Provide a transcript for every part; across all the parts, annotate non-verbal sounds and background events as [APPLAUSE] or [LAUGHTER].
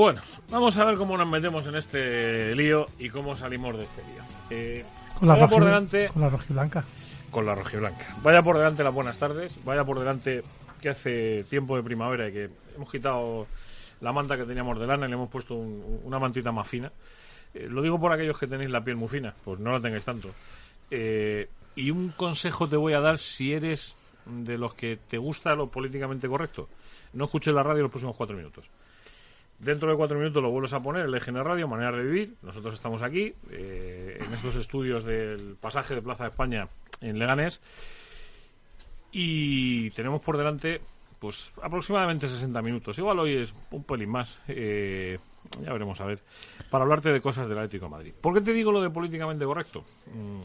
Bueno, vamos a ver cómo nos metemos en este lío y cómo salimos de este lío. Eh, Con la, vaya por delante con la rojiblanca. con la rojiblanca. Vaya por delante las buenas tardes. Vaya por delante que hace tiempo de primavera y que hemos quitado la manta que teníamos de lana y le hemos puesto un- una mantita más fina. Eh, lo digo por aquellos que tenéis la piel muy fina, pues no la tengáis tanto. Eh, y un consejo te voy a dar si eres de los que te gusta lo políticamente correcto. No escuches la radio los próximos cuatro minutos. Dentro de cuatro minutos lo vuelves a poner, el EGN Radio, Manera de Vivir. Nosotros estamos aquí, eh, en estos estudios del pasaje de Plaza de España en Leganés. Y tenemos por delante, pues, aproximadamente 60 minutos. Igual hoy es un pelín más. eh, ya veremos a ver. Para hablarte de cosas del Atlético Madrid. ¿Por qué te digo lo de políticamente correcto? Mm,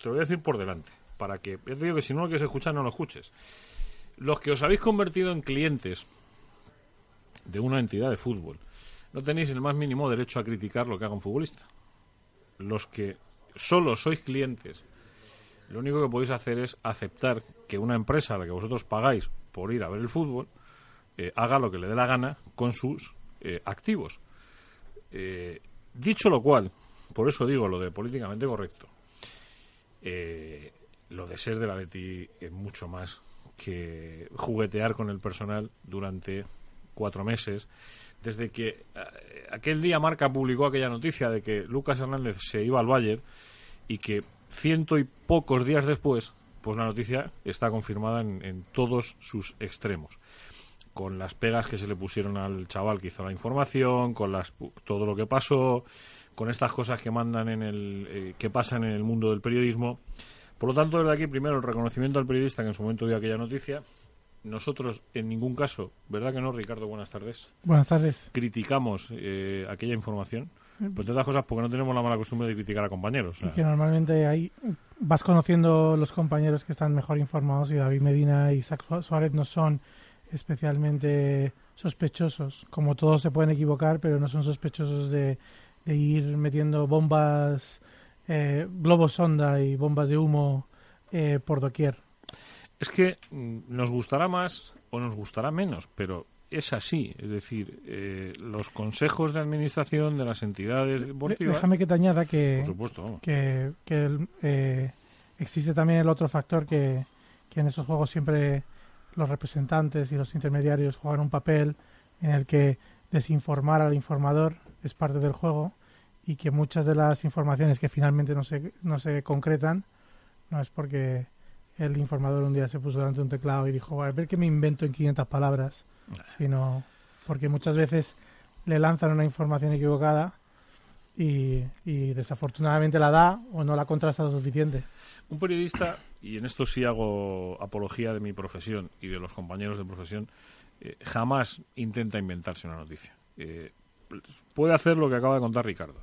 te lo voy a decir por delante. Para que, ya te digo que si no lo quieres escuchar, no lo escuches. Los que os habéis convertido en clientes de una entidad de fútbol, no tenéis el más mínimo derecho a criticar lo que haga un futbolista. Los que solo sois clientes, lo único que podéis hacer es aceptar que una empresa a la que vosotros pagáis por ir a ver el fútbol eh, haga lo que le dé la gana con sus eh, activos. Eh, dicho lo cual, por eso digo lo de políticamente correcto, eh, lo de ser del Atleti es mucho más que juguetear con el personal durante cuatro meses. Desde que eh, aquel día Marca publicó aquella noticia de que Lucas Hernández se iba al Bayern y que ciento y pocos días después, pues la noticia está confirmada en, en todos sus extremos. Con las pegas que se le pusieron al chaval que hizo la información, con las, todo lo que pasó, con estas cosas que mandan en el, eh, que pasan en el mundo del periodismo. Por lo tanto, desde aquí, primero, el reconocimiento al periodista que en su momento dio aquella noticia. Nosotros, en ningún caso, ¿verdad que no, Ricardo? Buenas tardes. Buenas tardes. Criticamos eh, aquella información. Pues entre otras cosas, porque no tenemos la mala costumbre de criticar a compañeros. o sea, Y que normalmente ahí vas conociendo los compañeros que están mejor informados y David Medina y Isaac Su- Suárez no son especialmente sospechosos. Como todos se pueden equivocar, pero no son sospechosos de, de ir metiendo bombas, eh, globos sonda y bombas de humo eh, por doquier. Es que mm, nos gustará más o nos gustará menos, pero es así. Es decir, eh, los consejos de administración de las entidades deportivas. Déjame que te añada que, Por supuesto, vamos. que, que el- eh, existe también el otro factor que, que en esos juegos siempre los representantes y los intermediarios juegan un papel en el que desinformar al informador es parte del juego y que muchas de las informaciones que finalmente no se, no se concretan no es porque el informador un día se puso delante de un teclado y dijo, a ver qué me invento en 500 palabras, sino porque muchas veces le lanzan una información equivocada y, y desafortunadamente la da o no la contrasta lo suficiente. Un periodista, y en esto sí hago apología de mi profesión y de los compañeros de profesión, eh, jamás intenta inventarse una noticia. Eh, puede hacer lo que acaba de contar Ricardo.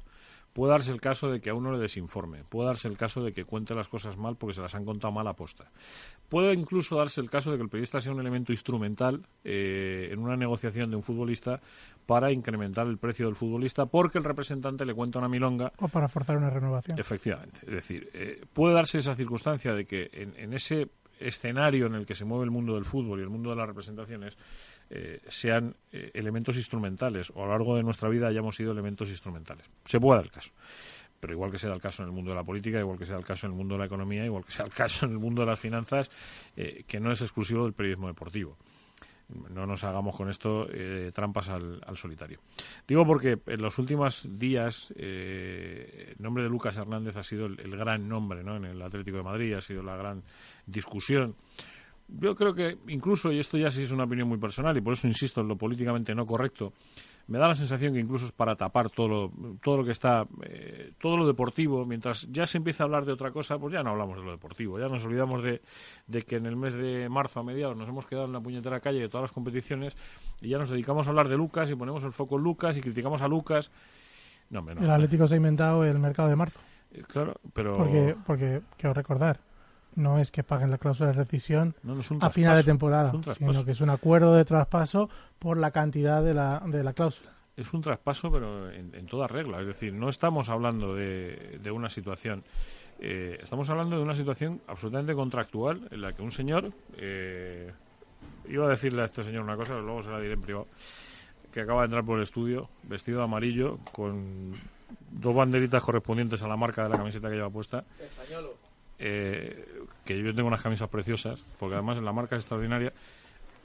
Puede darse el caso de que a uno le desinforme. Puede darse el caso de que cuente las cosas mal porque se las han contado mal a posta. Puede incluso darse el caso de que el periodista sea un elemento instrumental eh, en una negociación de un futbolista para incrementar el precio del futbolista porque el representante le cuenta una milonga O para forzar una renovación. Efectivamente. Es decir, eh, puede darse esa circunstancia de que en, en ese escenario en el que se mueve el mundo del fútbol y el mundo de las representaciones eh, sean eh, elementos instrumentales o a lo largo de nuestra vida hayamos sido elementos instrumentales. Se puede dar el caso. Pero igual que sea el caso en el mundo de la política, igual que sea el caso en el mundo de la economía, igual que sea el caso en el mundo de las finanzas, eh, que no es exclusivo del periodismo deportivo. no nos hagamos con esto eh, trampas al, solitario. Digo porque en los últimos días eh, el nombre de Lucas Hernández ha sido el, el gran nombre ¿no? en el Atlético de Madrid, ha sido la gran discusión. Yo creo que incluso, y esto ya sí es una opinión muy personal, y por eso insisto en lo políticamente no correcto, me da la sensación que incluso es para tapar todo lo, todo lo que está, eh, todo lo deportivo, mientras ya se empieza a hablar de otra cosa, pues ya no hablamos de lo deportivo, ya nos olvidamos de, de que en el mes de marzo a mediados nos hemos quedado en la puñetera calle de todas las competiciones y ya nos dedicamos a hablar de Lucas y ponemos el foco en Lucas y criticamos a Lucas. No, hombre, no. El Atlético se ha inventado el mercado de marzo. Eh, Claro, pero... Porque, porque quiero recordar, no es que paguen la cláusula de rescisión No, no a final de temporada, sino que es un acuerdo de traspaso por la cantidad de la, de la cláusula. es un traspaso, pero en, en toda regla. Es decir, no estamos hablando de, de una situación. eh, estamos hablando de una situación absolutamente contractual en la que un señor. eh, iba a decirle a este señor una cosa, pero luego se la diré en privado. Que acaba de entrar por el estudio, vestido de amarillo, con dos banderitas correspondientes a la marca de la camiseta que lleva puesta. Eh, que yo tengo unas camisas preciosas, porque además la marca es extraordinaria.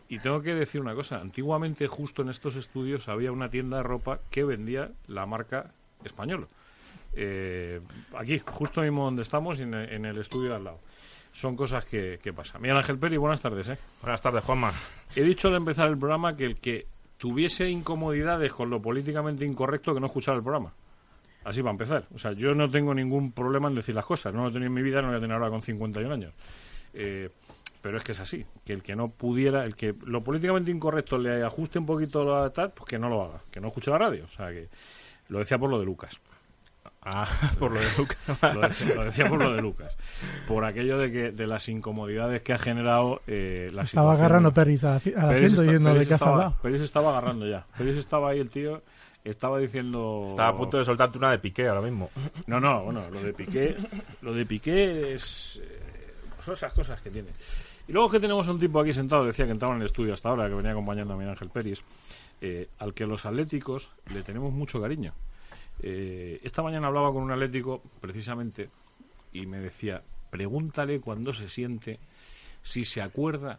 Y tengo que decir una cosa, antiguamente justo en estos estudios había una tienda de ropa que vendía la marca española. Eh, aquí, justo mismo donde estamos, en, el- en el estudio de al lado. Son cosas que, que pasan. Miguel Ángel Peri, buenas tardes. ¿eh? Buenas tardes, Juanma. He dicho al empezar el programa que el que tuviese incomodidades con lo políticamente incorrecto que no escuchara el programa. Así va a empezar. O sea, yo no tengo ningún problema en decir las cosas. No lo he tenido en mi vida, no lo voy a tener ahora con 51 años. Eh, pero es que es así. Que el que no pudiera, el que lo políticamente incorrecto le ajuste un poquito la tal, pues que no lo haga. Que no escuche la radio. O sea, que lo decía por lo de Lucas. Ah, [LAUGHS] por lo de Lucas. [LAUGHS] Lo decía, lo decía por lo de Lucas. Por aquello de que de las incomodidades que ha generado eh, la Estaba situación. agarrando Peris al, asiento está- y no de estaba- hablado. Peris estaba agarrando ya. Peris estaba ahí el tío, estaba diciendo... Estaba a punto de soltarte una de piqué ahora mismo. No, no, bueno, lo de Piqué, lo de Piqué es... eh, son esas cosas que tiene. Y luego que tenemos un tipo aquí sentado, decía que entraba en el estudio hasta ahora, que venía acompañando a Miguel Ángel Peris, eh, al que los atléticos le tenemos mucho cariño. Eh, esta mañana hablaba con un atlético, precisamente, y me decía, pregúntale cuando se siente si se acuerda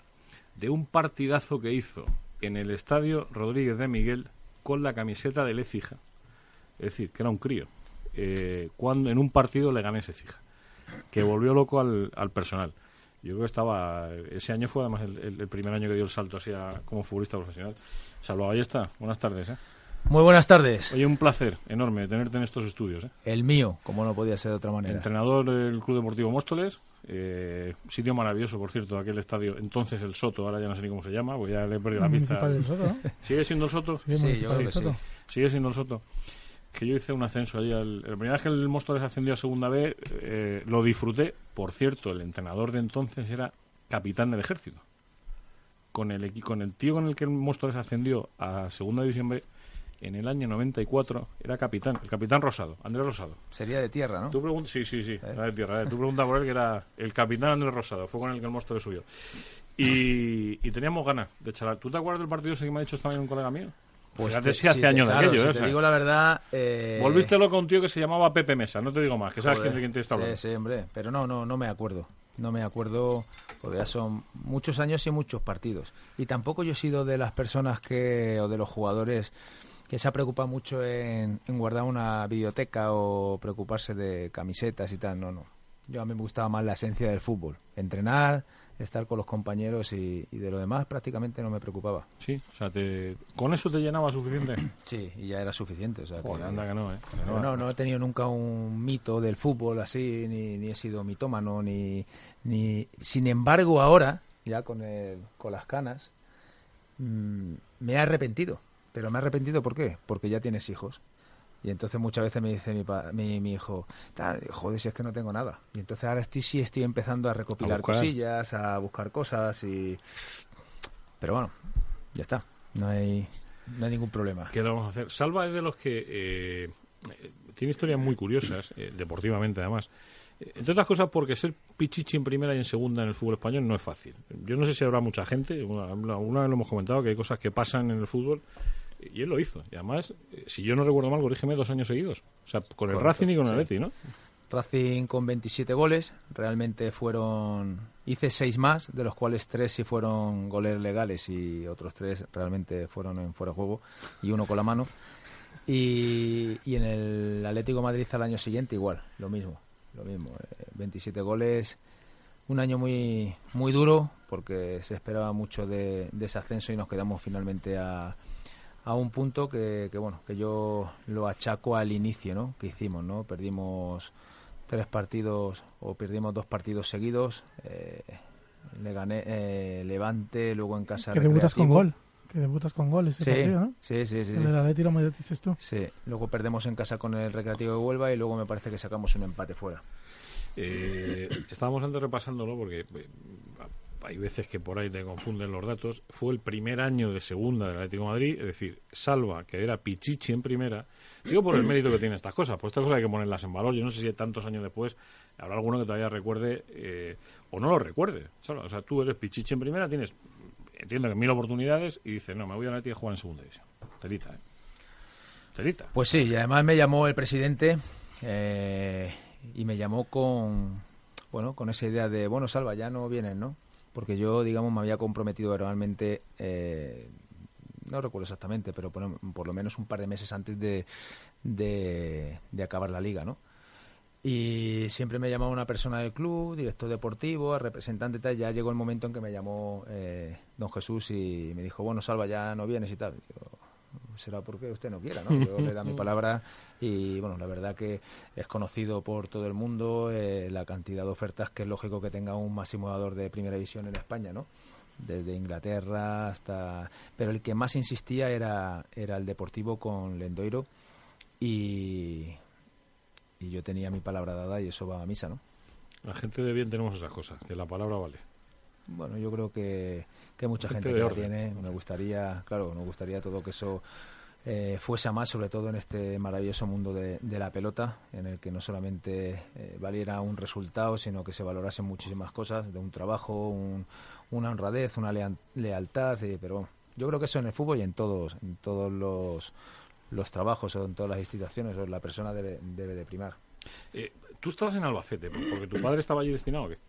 de un partidazo que hizo en el estadio Rodríguez de Miguel con la camiseta de Lecija. Es decir, que era un crío. Eh, cuando en un partido le gané ese fija. Que volvió loco al, al personal. Yo creo que estaba. Ese año fue además el, el- el primer año que dio el salto así a- como futbolista profesional. Salvador, ahí está. Buenas tardes. ¿eh? Muy buenas tardes. Oye, un placer enorme tenerte en estos estudios. ¿eh? El mío, como no podía ser de otra manera. Entrenador del Club Deportivo Móstoles. Eh, sitio maravilloso, por cierto, aquel estadio. Entonces el Soto, ahora ya no sé ni cómo se llama, porque ya le he perdido la pista. Del Soto, ¿no? [LAUGHS] ¿Sigue siendo el Soto? Sí, yo creo que sí. Soto. Sigue siendo el Soto. Que yo hice un ascenso allí. al- la primera vez que el Móstoles ascendió a segunda B, eh, lo disfruté. Por cierto, el entrenador de entonces era capitán del ejército. Con el, equi- con el tío con el que el Móstoles ascendió a segunda división B, en el año 94, era capitán. El capitán Rosado, Andrés Rosado. Sería de tierra, ¿no? Tú preguntas, sí, sí, sí, era de tierra. eh. Tú preguntas por él que era el capitán Andrés Rosado, fue con el que el Móstoles subió. Y, y teníamos ganas de charlar. ¿Tú te acuerdas del partido ese que me ha dicho mañana un colega mío? Fíjate te- si hace años de claro, aquello, si ¿eh? te O sea, digo la verdad... eh, Volviste loco a un tío que se llamaba Pepe Mesa, no te digo más, que sabes joder, quién, de quién te está hablando. Sí, sí, hombre. Pero no, no, no me acuerdo. No me acuerdo, porque ya son muchos años y muchos partidos. Y tampoco yo he sido de las personas que, o de los jugadores que se ha preocupado mucho en, en guardar una biblioteca o preocuparse de camisetas y tal. No, no. Yo a mí me gustaba más la esencia del fútbol. Entrenar, estar con los compañeros y, y de lo demás prácticamente no me preocupaba. Sí, o sea, te- con eso te llenaba suficiente. [CLEARS THROAT] Sí, y ya era suficiente. O sea, que- Joder, anda que no, ¿eh? Que no, no, no he tenido nunca un mito del fútbol así, ni, ni he sido mitómano, ni, ni... Sin embargo, ahora, ya con, el, con las canas, mm, me he arrepentido. Pero me he arrepentido, ¿por qué? Porque ya tienes hijos. Y entonces muchas veces me dice mi, pa- mi, mi hijo, "Tal, joder, si es que no tengo nada. Y entonces ahora estoy, sí estoy empezando a recopilar cosillas, a buscar cosas y... Pero bueno, ya está. No hay, no hay ningún problema. ¿Qué vamos a hacer? Salva es de los que eh, eh, tiene historias muy curiosas, eh, deportivamente además. Eh, Entre otras cosas porque ser pichichi en primera y en segunda en el fútbol español no es fácil. Yo no sé si habrá mucha gente, una, vez lo hemos comentado, que hay cosas que pasan en el fútbol y él lo hizo. Y además, eh, si yo no recuerdo mal, corrígeme dos años seguidos. O sea, con el Correcto, Racing y con el sí. Atleti, ¿no? Racing con 27 goles, realmente fueron, hice 6 más, de los cuales 3 sí fueron goles legales y otros 3 realmente fueron en fuera de juego y uno con la mano. Y, y en el Atlético de Madrid al año siguiente igual, lo mismo, lo mismo, eh, 27 goles, un año muy muy duro porque se esperaba mucho de, de ese ascenso y nos quedamos finalmente a, a un punto que, que, bueno que yo lo achaco al inicio ¿no? que hicimos no perdimos tres partidos o perdimos dos partidos seguidos eh, le gané eh, Levante luego en casa Que debutas con gol. Que debutas con gol ese sí, partido, ¿no? sí sí sí, El lo me dices tú. Sí, luego perdemos en casa con el Recreativo de Huelva y luego me parece que sacamos un empate fuera. Eh, estábamos antes repasándolo porque eh, hay veces que por ahí te confunden los datos. Fue el primer año de segunda del Atlético de Madrid, es decir, Salva, que era Pichichi en primera. Digo por el mérito que tiene estas cosas, pues estas cosas hay que ponerlas en valor. Yo no sé si tantos años después habrá alguno que todavía recuerde eh, o no lo recuerde. Salva. O sea, tú eres Pichichi en primera, tienes, entiendo que mil oportunidades y dices, no, me voy a Atlético a jugar en segunda división. Telita, ¿eh? Telita. Pues sí, y además me llamó el presidente eh, y me llamó con, bueno, con esa idea de, bueno, Salva, ya no vienes, ¿no? Porque yo, digamos, me había comprometido verbalmente, eh, no recuerdo exactamente, pero por, por lo menos un par de meses antes de, de, acabar la liga, ¿no? Y siempre me llamaba una persona del club, director deportivo, representante y tal. Ya llegó el momento en que me llamó eh, don Jesús y me dijo, bueno, Salva, ya no vienes y tal. Digo, será porque usted no quiera, ¿no? Yo le da mi palabra y, bueno, la verdad que es conocido por todo el mundo eh, la cantidad de ofertas que es lógico que tenga un máximo jugador de primera división en España, ¿no? Desde Inglaterra hasta... Pero el que más insistía era, era el Deportivo con Lendoiro y, y yo tenía mi palabra dada y eso va a misa, ¿no? La gente de bien tenemos esas cosas, que la palabra vale. Bueno, yo creo que, que mucha Gente gente, que la tiene. Me gustaría, claro, me gustaría todo que eso eh, fuese a más, sobre todo en este maravilloso mundo de, de la pelota, en el que no solamente eh, valiera un resultado, sino que se valorasen muchísimas cosas, de un trabajo, un- una honradez, una lea- lealtad, eh, pero bueno, yo creo que eso en el fútbol y en todos, en todos los, los trabajos o en todas las instituciones, o la persona debe, debe de primar. Eh, Tú estabas en Albacete, porque tu padre estaba allí destinado, ¿o qué?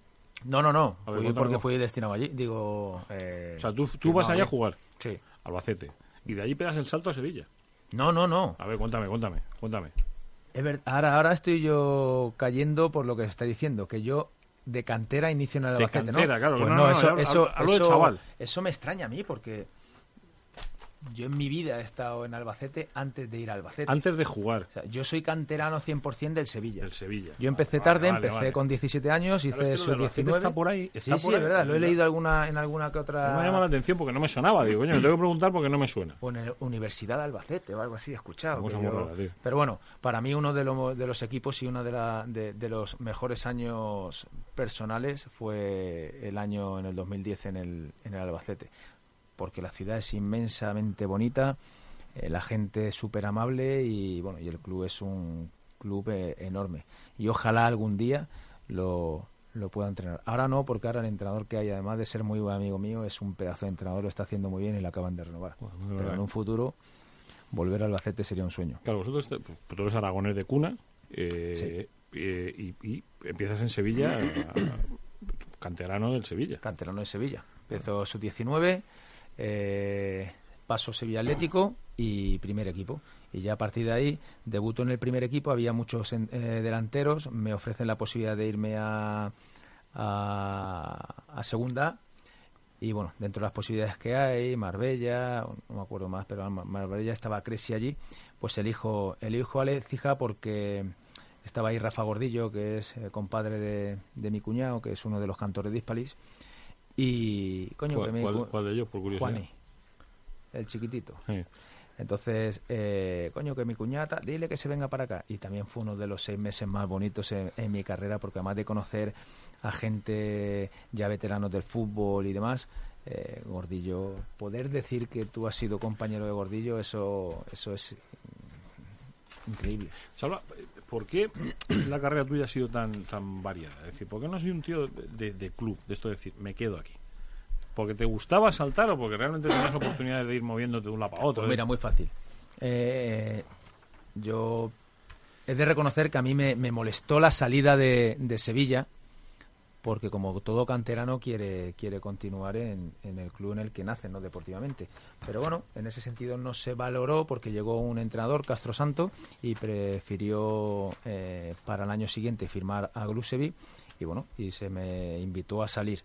No, no, no, ver, fui porque fui destinado allí, digo... eh, O sea, tú, tú vas allá a jugar, Sí. Albacete, y de allí pegas el salto a Sevilla. No, no, no. A ver, cuéntame, cuéntame, cuéntame. Ahora, ahora estoy yo cayendo por lo que está diciendo, que yo de cantera inicio en el De Albacete, cantera, ¿no? claro, Pues no, no, no, no, eso, hablo- eso, de eso- chaval. eso me extraña a mí porque yo en mi vida he estado en Albacete antes de ir a Albacete. Antes de jugar, O sea, yo soy canterano 100% del Sevilla. el Sevilla. Yo empecé Vale, tarde, vale, empecé vale. con 17 años, Claro, hice del sub Albacete 19. está por ahí, está sí, por sí, ahí, es verdad, lo he leído alguna, en alguna que otra... Me llama la atención porque no me sonaba, digo, me tengo que preguntar porque no me suena. o en la Universidad de Albacete o algo así, he escuchado. Yo- rara. Pero bueno, para mí uno de, lo- de los equipos y uno de, la- de, de los mejores años personales fue el año en el 2010 en el, en el Albacete. Porque la ciudad es inmensamente bonita, eh, la gente es súper amable y, bueno, y el club es un club eh, enorme. Y ojalá algún día lo, lo pueda entrenar. Ahora no, porque ahora el entrenador que hay, además de ser muy buen amigo mío, es un pedazo de entrenador, lo está haciendo muy bien y lo acaban de renovar. Pero verdad. en un futuro, volver al Albacete sería un sueño. Claro, vosotros, pues, tú eres aragonés de cuna eh, eh, y, y empiezas en Sevilla, a- [COUGHS] canterano del Sevilla. canterano de Sevilla. Empezó su 19, eh, paso Sevilla Atlético y primer equipo. Y ya a partir de ahí debuto en el primer equipo, había muchos en- eh, delanteros, me ofrecen la posibilidad de irme a, a, segunda. Y bueno, dentro de las posibilidades que hay, Marbella, no me acuerdo más, pero Mar- Marbella estaba Cresi allí, pues elijo, elijo a Lecija porque estaba ahí Rafa Gordillo, que es eh, compadre de, de mi cuñado, que es uno de los cantores de Hispalis. Y, coño, ¿Cuál, que me... cuál- cuál de ellos, por curiosidad? Juani, el chiquitito. Sí. Entonces, eh, coño, que mi cuñata, dile que se venga para acá. Y también fue uno de los seis meses más bonitos en, en mi carrera, porque además de conocer a gente ya veteranos del fútbol y demás, eh, Gordillo, poder decir que tú has sido compañero de Gordillo, eso, eso es increíble. Salva, ¿por qué la carrera tuya ha sido tan tan variada? Es decir, ¿por qué no has sido un tío de, club? De esto de decir, me quedo aquí. ¿Porque te gustaba saltar o porque realmente tenías oportunidades de ir moviéndote de un lado para otro? Pues mira, muy fácil. Eh, yo es de reconocer que a mí me, molestó la salida de Sevilla, porque como todo canterano quiere, quiere continuar en, en el club en el que nace, no deportivamente. Pero bueno, en ese sentido no se valoró porque llegó un entrenador, Castro Santo, y prefirió eh, para el año siguiente firmar a Glusevi y bueno, y se me invitó a salir.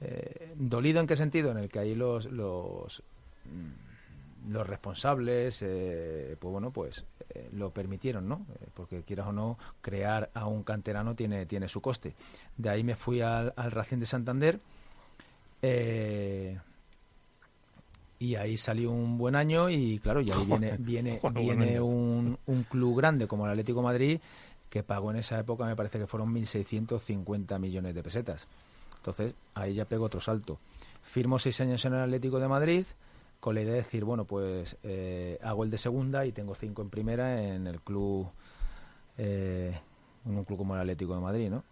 Eh, ¿Dolido en qué sentido? En el que ahí los, los, mm, los responsables, eh, pues bueno, pues eh, lo permitieron, ¿no? Eh, porque quieras o no, crear a un canterano tiene, tiene su coste. De ahí me fui al, al Racing de Santander. eh, y ahí salió un buen año y claro, y ahí [LAUGHS] viene, viene, viene un, un club grande como el Atlético de Madrid que pagó en esa época, me parece que fueron 1.650 millones de pesetas. Entonces, ahí ya pego otro salto. Firmo seis años en el Atlético de Madrid con la idea de decir, bueno, pues eh, hago el de segunda y tengo cinco en primera en el club, eh, en un club como el Atlético de Madrid, ¿no?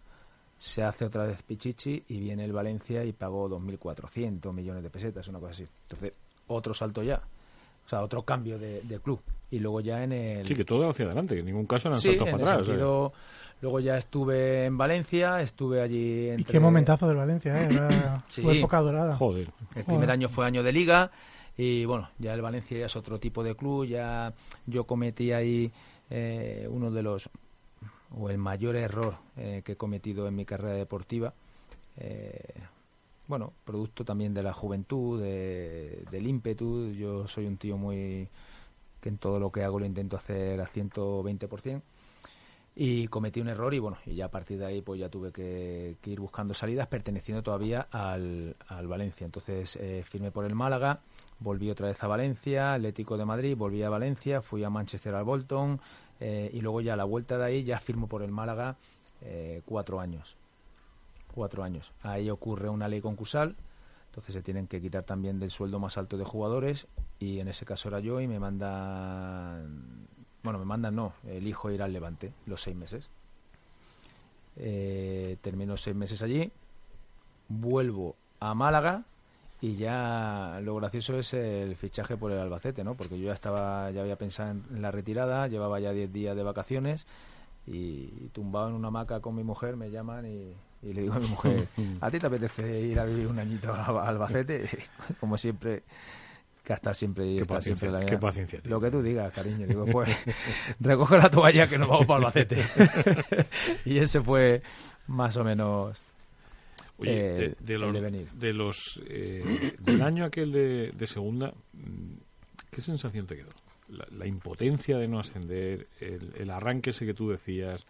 Se hace otra vez Pichichi y viene el Valencia y pagó 2.400 millones de pesetas, una cosa así. Entonces, otro salto ya. O sea, otro cambio de, de club. Y luego ya en el... Sí, que todo hacia adelante, que en ningún caso eran Sí, saltos en para atrás. sentido, luego ya estuve en Valencia, estuve allí Y entre- qué momentazo del Valencia, ¿eh? [CLEARS THROAT] Era Sí. su época dorada. Joder. El primer año fue año de liga y bueno, ya el Valencia ya es otro tipo de club, ya yo cometí ahí eh, uno de los, o el mayor error eh, que he cometido en mi carrera deportiva. Eh, bueno, producto también de la juventud, de- del ímpetu. Yo soy un tío muy que en todo lo que hago lo intento hacer a 120%. Y cometí un error y bueno, y ya a partir de ahí pues ya tuve que, ir buscando salidas perteneciendo todavía al, al Valencia. Entonces eh, firmé por el Málaga, volví otra vez a Valencia, Atlético de Madrid, volví a Valencia, fui a Manchester al Bolton eh, y luego ya a la vuelta de ahí ya firmo por el Málaga eh, cuatro años. Cuatro años. Ahí ocurre una ley concursal, entonces se tienen que quitar también del sueldo más alto de jugadores y en ese caso era yo y me mandan, bueno, me mandan no, elijo ir al Levante los seis meses. Eh, termino seis meses allí, vuelvo a Málaga y ya lo gracioso es el fichaje por el Albacete, ¿no? Porque yo ya estaba, ya había pensado en la retirada, llevaba ya 10 días de vacaciones y tumbado en una hamaca con mi mujer me llaman y, y le digo a mi mujer, [LAUGHS] ¿a ti te apetece ir a vivir un añito a a Albacete? [LAUGHS] Como siempre, que hasta siempre... Qué paciencia, siempre qué paciencia. Lo que tú digas, cariño. Digo, pues, [LAUGHS] recoge la toalla que nos vamos para Albacete. y ese fue más o menos... Oye, eh, de, los, devenir. de los eh, del año aquel de, de segunda, mm, ¿qué sensación te quedó? La, la impotencia de no ascender, el, el arranque ese que tú decías,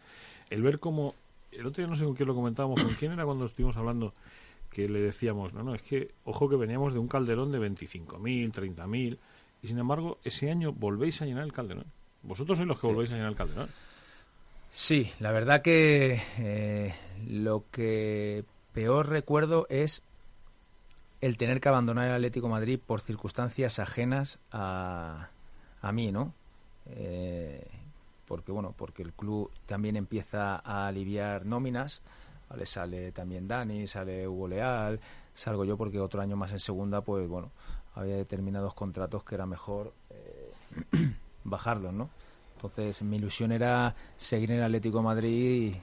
el ver cómo, el otro día no sé con quién lo comentábamos, con quién era cuando estuvimos hablando, que le decíamos, no, no, es que, ojo que veníamos de un calderón de 25.000, 30.000, y sin embargo, ese año volvéis a llenar el calderón. Vosotros sois los que Sí. volvéis a llenar el calderón. Sí, la verdad que eh, lo que peor recuerdo es el tener que abandonar el Atlético Madrid por circunstancias ajenas a, a mí, ¿no? Eh, porque bueno, porque el club también empieza a aliviar nóminas, ¿vale? sale también Dani, sale Hugo Leal, salgo yo porque otro año más en segunda, pues bueno, había determinados contratos que era mejor eh, [CLEARS THROAT] bajarlos, ¿no? Entonces mi ilusión era seguir en el Atlético de Madrid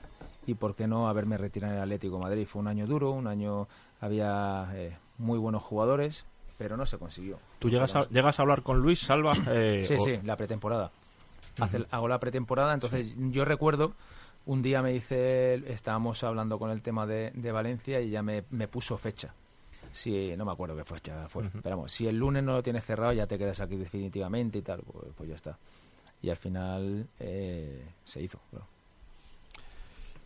y, por qué no haberme retirado en el Atlético de Madrid. Fue un año duro, un año había eh, muy buenos jugadores, pero no se consiguió. ¿Tú llegas a, llegas a hablar con Luis Salva? [CLEARS THROAT] eh, Sí, o- sí, la pretemporada. Hace- hago la pretemporada, entonces yo recuerdo, un día me dice, estábamos hablando con el tema de, de Valencia y ya me, me puso fecha. Si, no me acuerdo qué fecha fue, pero vamos, si el lunes no lo tienes cerrado ya te quedas aquí definitivamente y tal, pues, pues ya está. Y al final eh, se hizo. claro.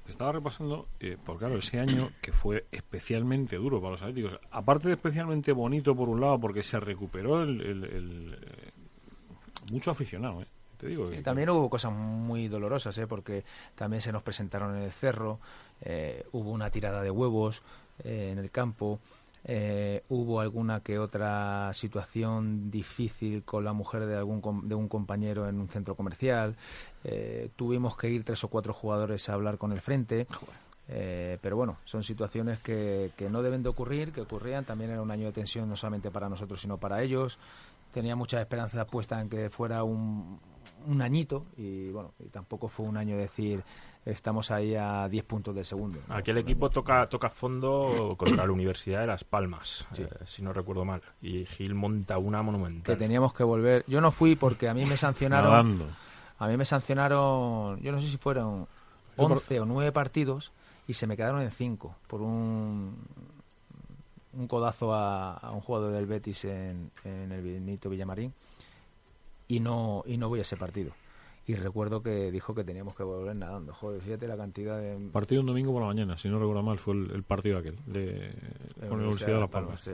Estaba repasando, eh, porque claro, ese año que fue especialmente duro para los atléticos, aparte de especialmente bonito por un lado, porque se recuperó el, el- eh, mucho aficionado, ¿eh? Te digo que, Y también hubo cosas muy dolorosas, ¿eh? porque también se nos presentaron en el cerro, eh, hubo una tirada de huevos eh, en el campo, eh, hubo alguna que otra situación difícil con la mujer de algún com- de un compañero en un centro comercial, eh, tuvimos que ir tres o cuatro jugadores a hablar con el frente. Eh, pero bueno, son situaciones que, que no deben de ocurrir, que ocurrían. También era un año de tensión no solamente para nosotros, sino para ellos. Tenía muchas esperanzas puestas en que fuera un, un añito y bueno, y tampoco fue un año decir estamos ahí a 10 puntos del segundo. Aquel equipo toca toca fondo [COUGHS] contra la Universidad de Las Palmas, eh, si no recuerdo mal. Y Gil monta una Que monumental. teníamos que volver. Yo no fui porque a mí me sancionaron. Nadando. A mí me sancionaron, yo no sé si fueron 11 o 9 partidos y se me quedaron en 5 por un, un codazo a, a un jugador del Betis en, en el Benito Villamarín y no, y no voy a ese partido. Y recuerdo que dijo que teníamos que volver nadando. Joder, fíjate la cantidad de... Partido un domingo por la mañana, si no recuerdo mal, fue el, el partido aquel de, de con la Universidad de Las Palmas. sí.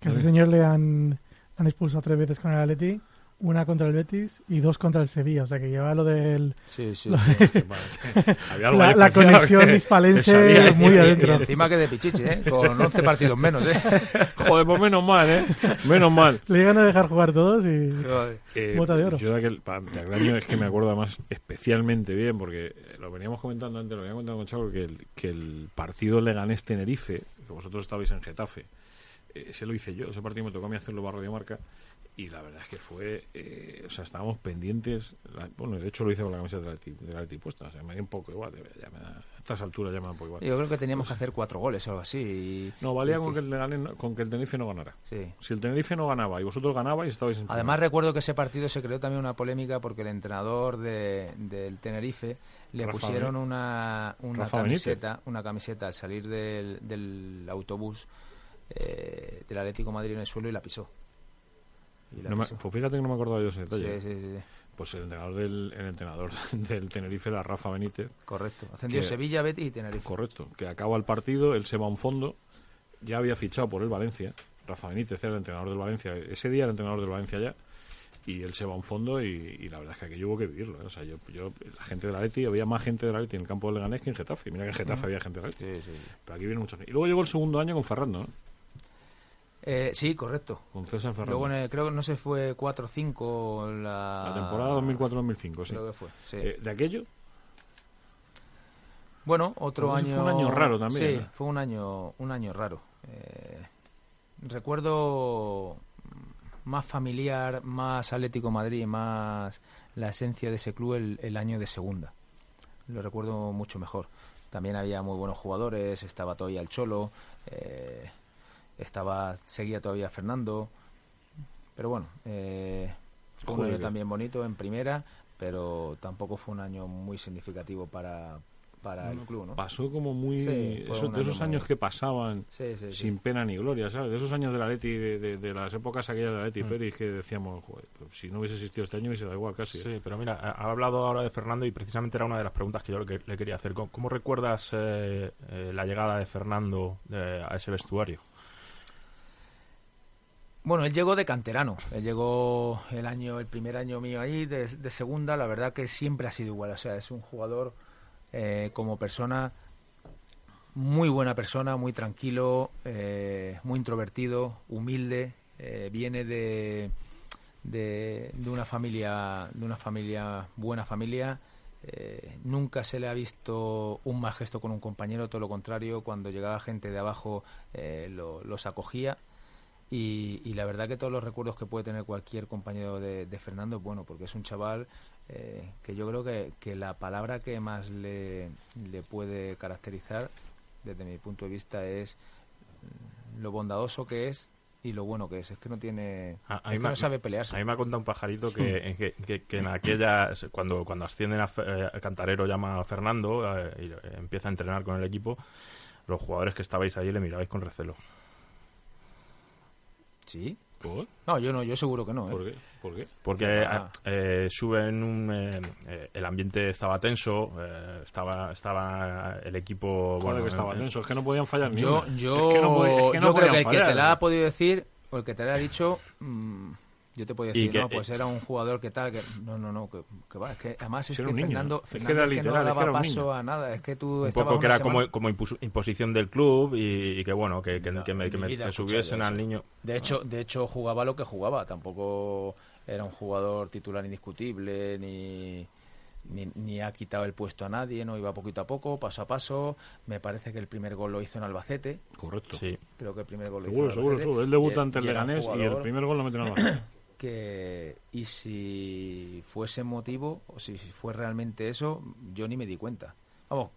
Que a ese señor le han, han expulsado tres veces con el Atleti, una contra el Betis y dos contra el Sevilla. O sea que lleva lo del... Sí, sí, Lo sí. [LAUGHS] Había algo La, la conexión hispalense muy Y- y adentro. encima que de Pichichi, ¿eh? Con 11 partidos menos, ¿eh? [LAUGHS] Joder, pues menos mal, ¿eh? Menos mal. Le llegan a dejar jugar todos y... Eh, Bota de oro. Yo de aquel, de aquel año es que me acuerdo además especialmente bien, porque lo veníamos comentando antes, lo venía comentando con Chavo, que el, que el partido Leganés-Tenerife, que vosotros estabais en Getafe, eh, ese lo hice yo, ese partido me tocó a mí hacerlo barro de marca, y la verdad es que fue, eh, o sea, estábamos pendientes, la- bueno, de hecho lo hice con la camiseta del Atleti, del Atleti puesta, o sea, me dio un poco igual, ya me a estas alturas ya me da un poco igual. Yo creo que teníamos que hacer cuatro goles o algo así. y- No, valía y con que- el con que el Tenerife no ganara. Sí. Si el Tenerife no ganaba y vosotros ganabais, estabais en Además recuerdo que ese partido se creó también una polémica porque el entrenador de, del Tenerife le Rafa pusieron una, una Rafa Benítez. camiseta, una camiseta al salir del, del autobús eh, del Atlético de Madrid en el suelo y la pisó. Y la No me- pues fíjate que no me acordaba yo ese detalle. Sí, sí, sí, sí. Pues el entrenador del, el entrenador [LAUGHS] del Tenerife era Rafa Benítez, correcto. Ascendió Que- Sevilla, Betis y Tenerife. correcto, que acaba el partido, él se va a un fondo, ya había fichado por el Valencia, Rafa Benítez era el entrenador del Valencia, ese día era el entrenador del Valencia ya, y él se va a un fondo y, y la verdad es que aquello hubo que vivirlo. ¿eh? O sea, yo, yo, la gente de la Leti, había más gente de la Leti en el campo del Leganés que en Getafe. Mira que en Getafe había gente de la Leti. Sí, sí. Pero aquí viene mucha gente. Y luego llegó el segundo año con Ferrando, ¿no? Eh, sí, correcto. Con César Ferrando. Luego el- creo que no sé fue 4 o 5 la... La temporada 2004-2005, sí. Creo que fue, sí. Eh, de aquello, Bueno, otro año. fue un año raro también, Sí, ¿eh? fue un año, un año raro. Eh, recuerdo más familiar, más Atlético Madrid, más la esencia de ese club el, el año de segunda. Lo recuerdo mucho mejor. También había muy buenos jugadores, estaba todavía el Cholo, eh, estaba seguía todavía Fernando. Pero bueno, eh, fue un año también bonito en primera, pero tampoco fue un año muy significativo para, para el club, ¿no? pasó como muy... Sí, eso- de esos muy- años que pasaban Sí, sí, sí. sin pena ni gloria, ¿sabes? De esos años de la Leti, de, de- de las épocas aquellas de la Mm. Leti Peris que decíamos, joder, pues si no hubiese existido este año hubiese dado igual casi. ¿eh? Sí, pero mira, ha ha hablado ahora de Fernando y precisamente era una de las preguntas que yo le, le quería hacer. ¿Cómo, cómo recuerdas eh, eh, la llegada de Fernando eh, a ese vestuario? Bueno, él llegó de canterano. Él llegó el año, el primer año mío ahí de, segunda. La verdad que siempre ha sido igual. O sea, es un jugador eh, como persona muy buena persona, muy tranquilo, eh, muy introvertido, humilde. eh, viene de, de, de una familia, de una familia buena familia. Eh, nunca se le ha visto un mal gesto con un compañero, todo lo contrario, cuando llegaba gente de abajo eh, lo- los acogía y, y la verdad que todos los recuerdos que puede tener cualquier compañero de, de Fernando es bueno, porque es un chaval eh, que yo creo que, que la palabra que más le, le puede caracterizar, desde mi punto de vista, es mm, lo bondadoso que es y lo bueno que es. Es que no tiene. A- mí no sabe pelearse. A mí me ha contado un pajarito que, [LAUGHS] que, que- que en aquella, cuando, cuando ascienden a, eh, Cantarero, llama a Fernando eh, y eh, empieza a entrenar con el equipo, los jugadores que estabais ahí le mirabais con recelo. ¿Sí? ¿Por? No, yo no, yo seguro que no. ¿eh? ¿Por qué? ¿Por qué? Porque Ah. eh, suben un, eh, eh, el ambiente estaba tenso, eh, estaba, estaba el equipo... Joder, bueno, que estaba eh, tenso, es que no podían fallar ni Yo, una. yo, es que no, es que no yo creo que el que fallar. te la ha podido decir o el que te la ha dicho, mm, yo te puedo Y decir, que- no, pues era un jugador que tal, que no, no, no, que, que va, es que además es que Fernando, ¿no? Es que Fernando era es que no es que daba paso niño. a nada, es que tú un estabas poco que era como, semana- como imposición del club y, y que bueno, que, que, que me, que me- subiesen al niño. De hecho, de hecho jugaba lo que jugaba, tampoco era un jugador titular indiscutible ni ni, ni ha quitado el puesto a nadie, no iba poquito a poco, paso a paso. Me parece que el primer gol lo hizo en Albacete. Correcto. Sí. Creo que el primer gol lo Seguro, hizo en seguro, Albacete. seguro. Él debuta ante el Leganés y el primer gol lo mete en Albacete. [COUGHS] que y si fuese motivo o si fue realmente eso, yo ni me di cuenta. Vamos,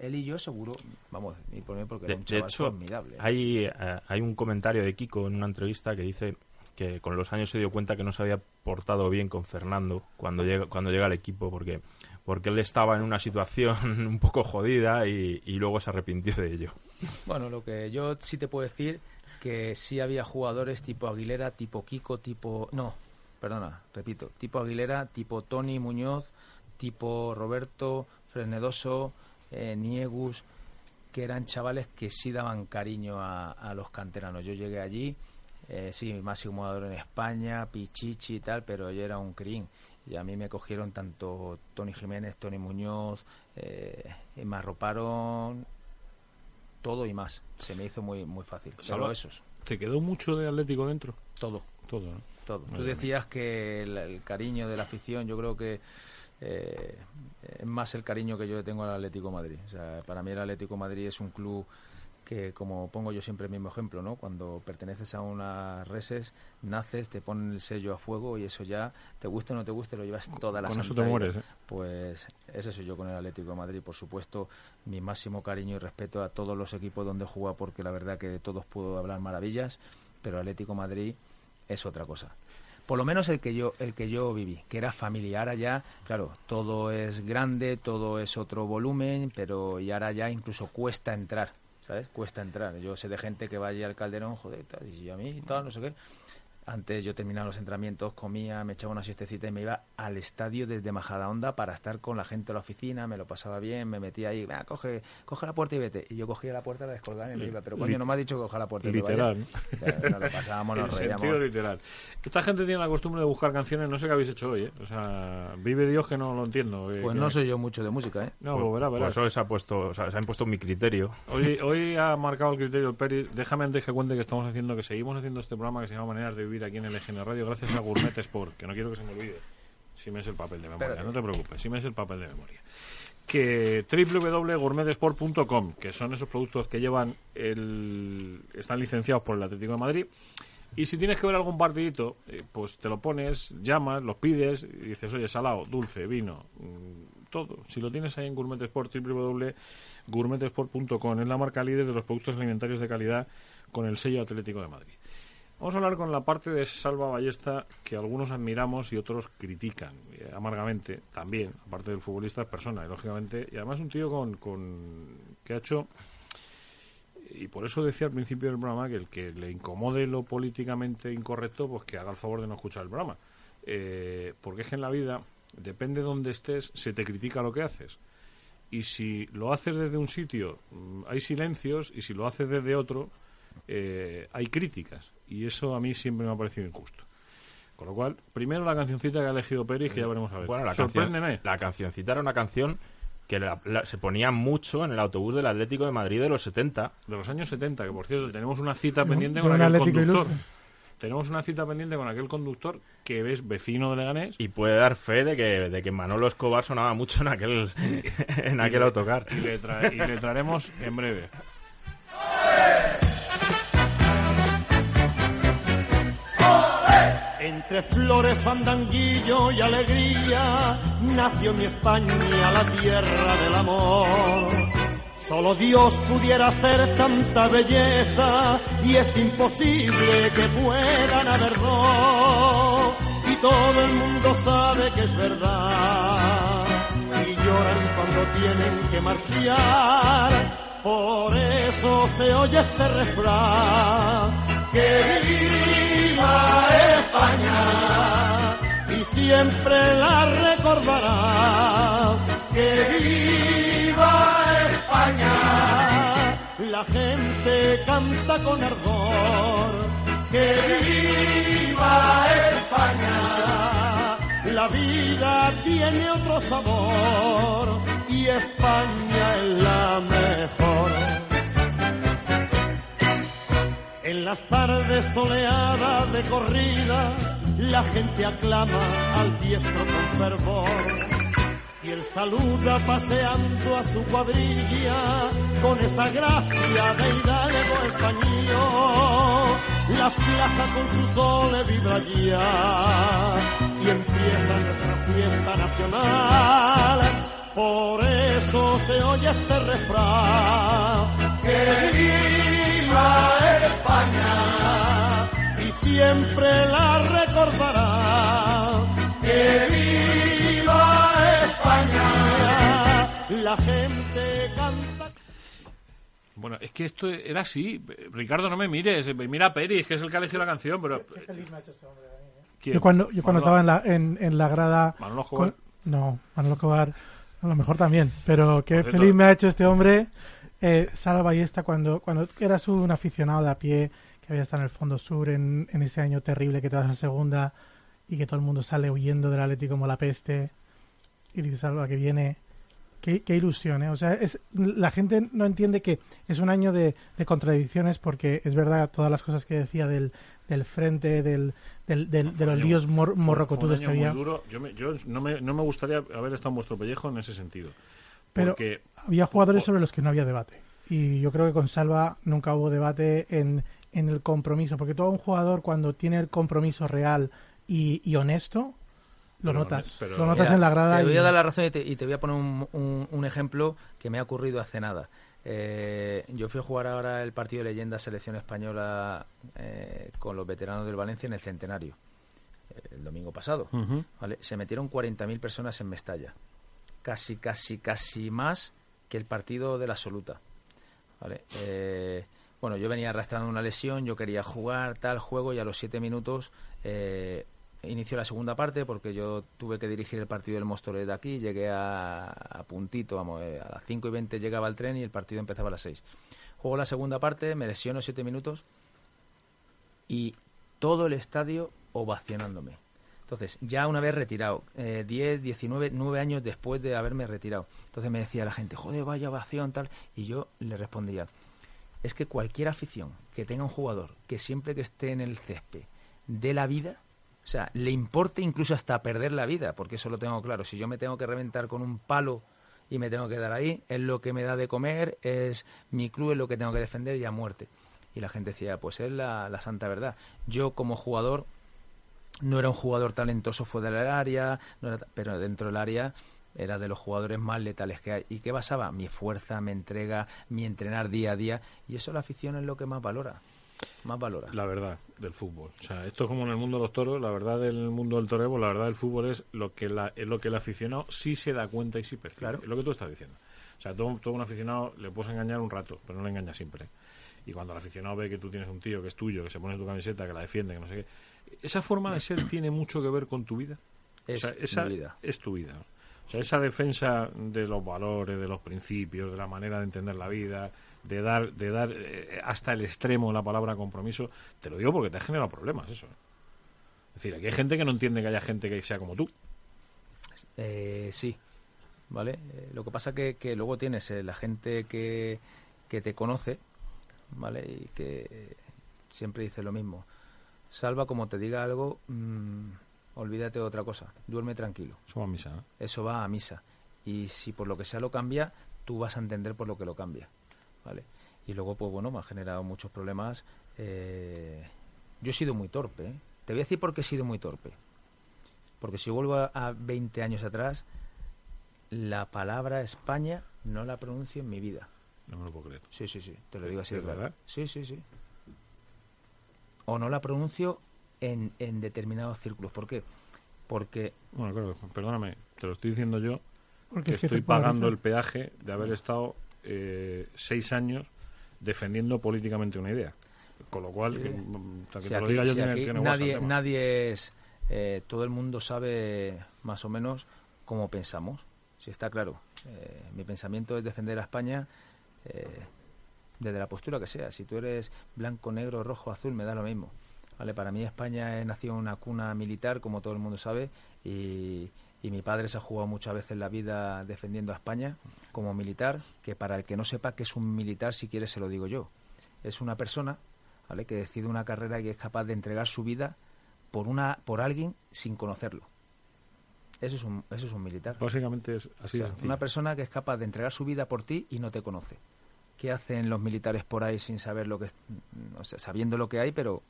él y yo seguro, vamos, y por mí porque De, era un de chaval hecho, formidable. hay, eh, hay un comentario de Kiko en una entrevista que dice que con los años se dio cuenta que no se había portado bien con Fernando cuando llega, cuando llega al equipo, porque, porque él estaba en una situación [LAUGHS] un poco jodida y, y luego se arrepintió de ello. Bueno, lo que yo sí te puedo decir que sí había jugadores tipo Aguilera, tipo Kiko, tipo... No, perdona, repito, tipo Aguilera, tipo Tony Muñoz, tipo Roberto, Frenedoso, eh, Niegus, que eran chavales que sí daban cariño a, los canteranos. Yo llegué allí, eh, sí, máximo jugador en España, Pichichi y tal, pero yo era un crin. Y a mí me cogieron tanto Tony Jiménez, Tony Muñoz, eh, me arroparon todo y más. Se me hizo muy muy fácil. Solo esos, ¿Te quedó mucho de Atlético dentro? todo, Todo, ¿no? todo. Madre Tú decías que el, el cariño de la afición, yo creo que eh, es más el cariño que yo le tengo al Atlético de Madrid. O sea, para mí el Atlético de Madrid es un club que, como pongo yo siempre el mismo ejemplo, ¿no? Cuando perteneces a unas reses, naces, te ponen el sello a fuego y eso ya, te guste o no te guste, lo llevas toda la Con eso te mueres, ¿eh? Pues ese soy yo con el Atlético de Madrid. Por supuesto, mi máximo cariño y respeto a todos los equipos donde juega, porque la verdad que de todos puedo hablar maravillas, pero Atlético de Madrid es otra cosa. Por lo menos el que yo el que yo viví, que era familiar allá, claro, todo es grande, todo es otro volumen, pero y ahora ya incluso cuesta entrar, Cuesta entrar. Yo sé de gente que vaya al Calderón, joder, y a mí y tal, no sé qué. Antes yo terminaba los entrenamientos, comía, me echaba una siestecita y me iba al estadio desde Majadahonda para estar con la gente de la oficina, me lo pasaba bien, me metía ahí, "Venga, coge, coge la puerta y vete. Y yo cogía la puerta, la descolgaba y me iba. Pero coño, no me ha dicho que coja la puerta y me vaya. Literal, ¿no? O sea, nos lo pasábamos, nos [LAUGHS] en reíamos. sentido literal. Esta gente tiene la costumbre de buscar canciones, no sé qué habéis hecho hoy, ¿eh? O sea, vive Dios que no lo entiendo. eh, Pues que- no soy yo mucho de música, ¿eh? No, Pues- pues verá, verá. pues hoy se ha puesto, o sea, se ha impuesto mi criterio. Hoy, hoy ha marcado el criterio el Peri. Déjame antes que cuente que estamos haciendo, que seguimos haciendo este programa que se llama Maneras de Vivir aquí en el EGN Radio, gracias a Gourmet Sport, que no quiero que se me olvide. Si me es el papel de memoria, Espérate. no te preocupes, si me es el papel de memoria. Que www.gourmetsport.com, que son esos productos que llevan el. están licenciados por el Atlético de Madrid. Y si tienes que ver algún partidito, eh, pues te lo pones, llamas, los pides y dices, oye, salado, dulce, vino, mm, todo. Si lo tienes ahí en Gourmet Sport, www.gourmetsport.com, es la marca líder de los productos alimentarios de calidad con el sello Atlético de Madrid. Vamos a hablar con la parte de Salva Ballesta que algunos admiramos y otros critican eh, amargamente también, aparte del futbolista es persona, y lógicamente, y además un tío con, con que ha hecho y por eso decía al principio del programa que el que le incomode lo políticamente incorrecto, pues que haga el favor de no escuchar el programa. Eh, porque es que en la vida, depende de dónde estés, se te critica lo que haces. Y si lo haces desde un sitio, mm, hay silencios, y si lo haces desde otro, eh, hay críticas. Y eso a mí siempre me ha parecido injusto. Con lo cual, primero la cancioncita que ha elegido Pérez, que ya veremos a ver. Bueno, la, canción, Sorpréndeme. la cancioncita era una canción que la- la- se ponía mucho en el autobús del Atlético de Madrid de los 70. de los años 70, que por cierto tenemos una cita pendiente con aquel Atlético conductor. ilustre. Tenemos una cita pendiente con aquel conductor que es vecino de Leganés Y puede dar fe de que, de que Manolo Escobar sonaba mucho en aquel, [LAUGHS] en aquel autocar. y le, trae- y le traeremos en breve. Entre flores, fandanguillo y alegría nació mi España, la tierra del amor. Solo Dios pudiera hacer tanta belleza y es imposible que puedan haber dos. Y todo el mundo sabe que es verdad y lloran cuando tienen que marchar. Por eso se oye este refrán que viva España. Y siempre la recordará que viva España. La gente canta con ardor que viva España. La vida tiene otro sabor y España es la mejor en las tardes soleadas de corrida, la gente aclama al diestro con fervor. Y él saluda paseando a su cuadrilla con esa gracia de hidalgo español. La plaza con su sol vibra ya y empieza nuestra fiesta nacional. Por eso se oye este refrán. Que viva siempre la recordará. Que viva España. La gente canta. Bueno, es que esto era así. Ricardo, no me mires. Mira a Peris, que es el que ha elegido la canción, pero... ¿Quién? Yo cuando, yo cuando estaba en la, en, en la grada... Manolo con- Jover. no, Manolo Cobar, a lo mejor también, pero qué Por cierto- feliz me ha hecho este hombre, eh, Sala Ballesta, cuando, cuando eras un aficionado de a pie, había estado en el Fondo Sur en, en ese año terrible que te vas a segunda y que todo el mundo sale huyendo del Atlético como la peste y dices Salva que viene... Qué, qué ilusión, ¿eh? O sea, es, la gente no entiende que es un año de, de contradicciones porque es verdad todas las cosas que decía del, del frente, del, del, del- de los año- líos mor- morrocotudos que había. duro. Yo, me- yo no, me, no me gustaría haber estado en vuestro pellejo en ese sentido. Pero Porque había jugadores por- sobre los que no había debate. Y yo creo que con Salva nunca hubo debate en, en el compromiso. Porque todo un jugador cuando tiene el compromiso real y, y honesto, lo Pero notas. pero- lo notas Mira, en la grada. Te voy y- a dar la razón y te, y te voy a poner un, un- un ejemplo que me ha ocurrido hace nada. Eh, yo fui a jugar ahora el partido de leyenda selección española eh, con los veteranos del Valencia en el centenario, eh, el domingo pasado. ¿vale? Se metieron 40.000 personas en Mestalla. Casi, casi, casi más que el partido de la absoluta. ¿vale? Eh, bueno, yo venía arrastrando una lesión, yo quería jugar tal juego y a los siete minutos eh, inició la segunda parte porque yo tuve que dirigir el partido del Móstoles de aquí, llegué a, puntito, vamos, eh, a las 5 y 20 llegaba el tren y el partido empezaba a las 6. Juego la segunda parte, me lesiono siete minutos y todo el estadio ovacionándome. Entonces, ya una vez retirado, eh, 10, 19, 9 años después de haberme retirado. Entonces me decía la gente, joder, vaya ovación, tal. Y yo le respondía, es que cualquier afición que tenga un jugador que siempre que esté en el césped dé la vida, o sea, le importe incluso hasta perder la vida, porque eso lo tengo claro. Si yo me tengo que reventar con un palo y me tengo que dar ahí, es lo que me da de comer, es mi club, es lo que tengo que defender y a muerte. Y la gente decía, pues es la, la santa verdad. Yo como jugador no era un jugador talentoso fuera del área, no pero dentro del área era de los jugadores más letales que hay. ¿Y qué basaba? Mi fuerza, mi entrega, mi entrenar día a día. Y eso la afición es lo que más valora. Más valora. la verdad del fútbol. O sea, esto es como en el mundo de los toros, la verdad del mundo del toreo, pues la verdad del fútbol es lo que la, es lo que el aficionado sí se da cuenta y sí percibe. Claro. Es lo que tú estás diciendo. O sea, todo, todo un aficionado le puedes engañar un rato, pero no le engañas siempre. Y cuando el aficionado ve que tú tienes un tío que es tuyo, que se pone tu camiseta, que la defiende, que no sé qué, esa forma de ser tiene mucho que ver con tu vida. Es o sea, esa vida. es tu vida. O sea, esa defensa de los valores, de los principios, de la manera de entender la vida, de dar, de dar eh, hasta el extremo la palabra compromiso, te lo digo porque te ha generado problemas eso. ¿eh? Es decir, aquí hay gente que no entiende que haya gente que sea como tú. Eh, sí, ¿vale? Eh, lo que pasa que, que luego tienes la gente que, que te conoce, ¿vale? Y que siempre dice lo mismo. Salva, como te diga algo, mm, olvídate de otra cosa. Duerme tranquilo. Eso va a misa, ¿no? Eso va a misa. Y si por lo que sea lo cambia, tú vas a entender por lo que lo cambia, ¿vale? Y luego, pues bueno, me ha generado muchos problemas. Eh, yo he sido muy torpe, ¿eh? Te voy a decir por qué he sido muy torpe. Porque si vuelvo a, a 20 años atrás, la palabra España no la pronuncio en mi vida. No me lo puedo creer. Sí, sí, sí, te lo digo así ¿Es de verdad? Sí, sí, sí. O no la pronuncio en, en determinados círculos. ¿Por qué? Porque Bueno, claro, perdóname, te lo estoy diciendo yo, porque que es que estoy pagando el peaje de haber estado eh, seis años defendiendo políticamente una idea. Con lo cual, que, mm, o sea, que Si te lo diga yo si tiene, tiene nadie, nadie es. eh, todo el mundo sabe más o menos cómo pensamos. Si está claro. Eh, mi pensamiento es defender a España eh, desde la postura que sea. Si tú eres blanco, negro, rojo, azul, me da lo mismo. ¿Vale? Para mí España he nacido en una cuna militar, como todo el mundo sabe, y, y mi padre se ha jugado muchas veces la vida defendiendo a España como militar, que para el que no sepa que es un militar, si quiere se lo digo yo. Es una persona ¿vale? que decide una carrera y es capaz de entregar su vida por, una, por alguien sin conocerlo. Eso es un, eso es un militar. Básicamente es O así sea, sencillo. una persona que es capaz de entregar su vida por ti y no te conoce. ¿Qué hacen los militares por ahí sin saber lo que es, o sea, sabiendo lo que hay, pero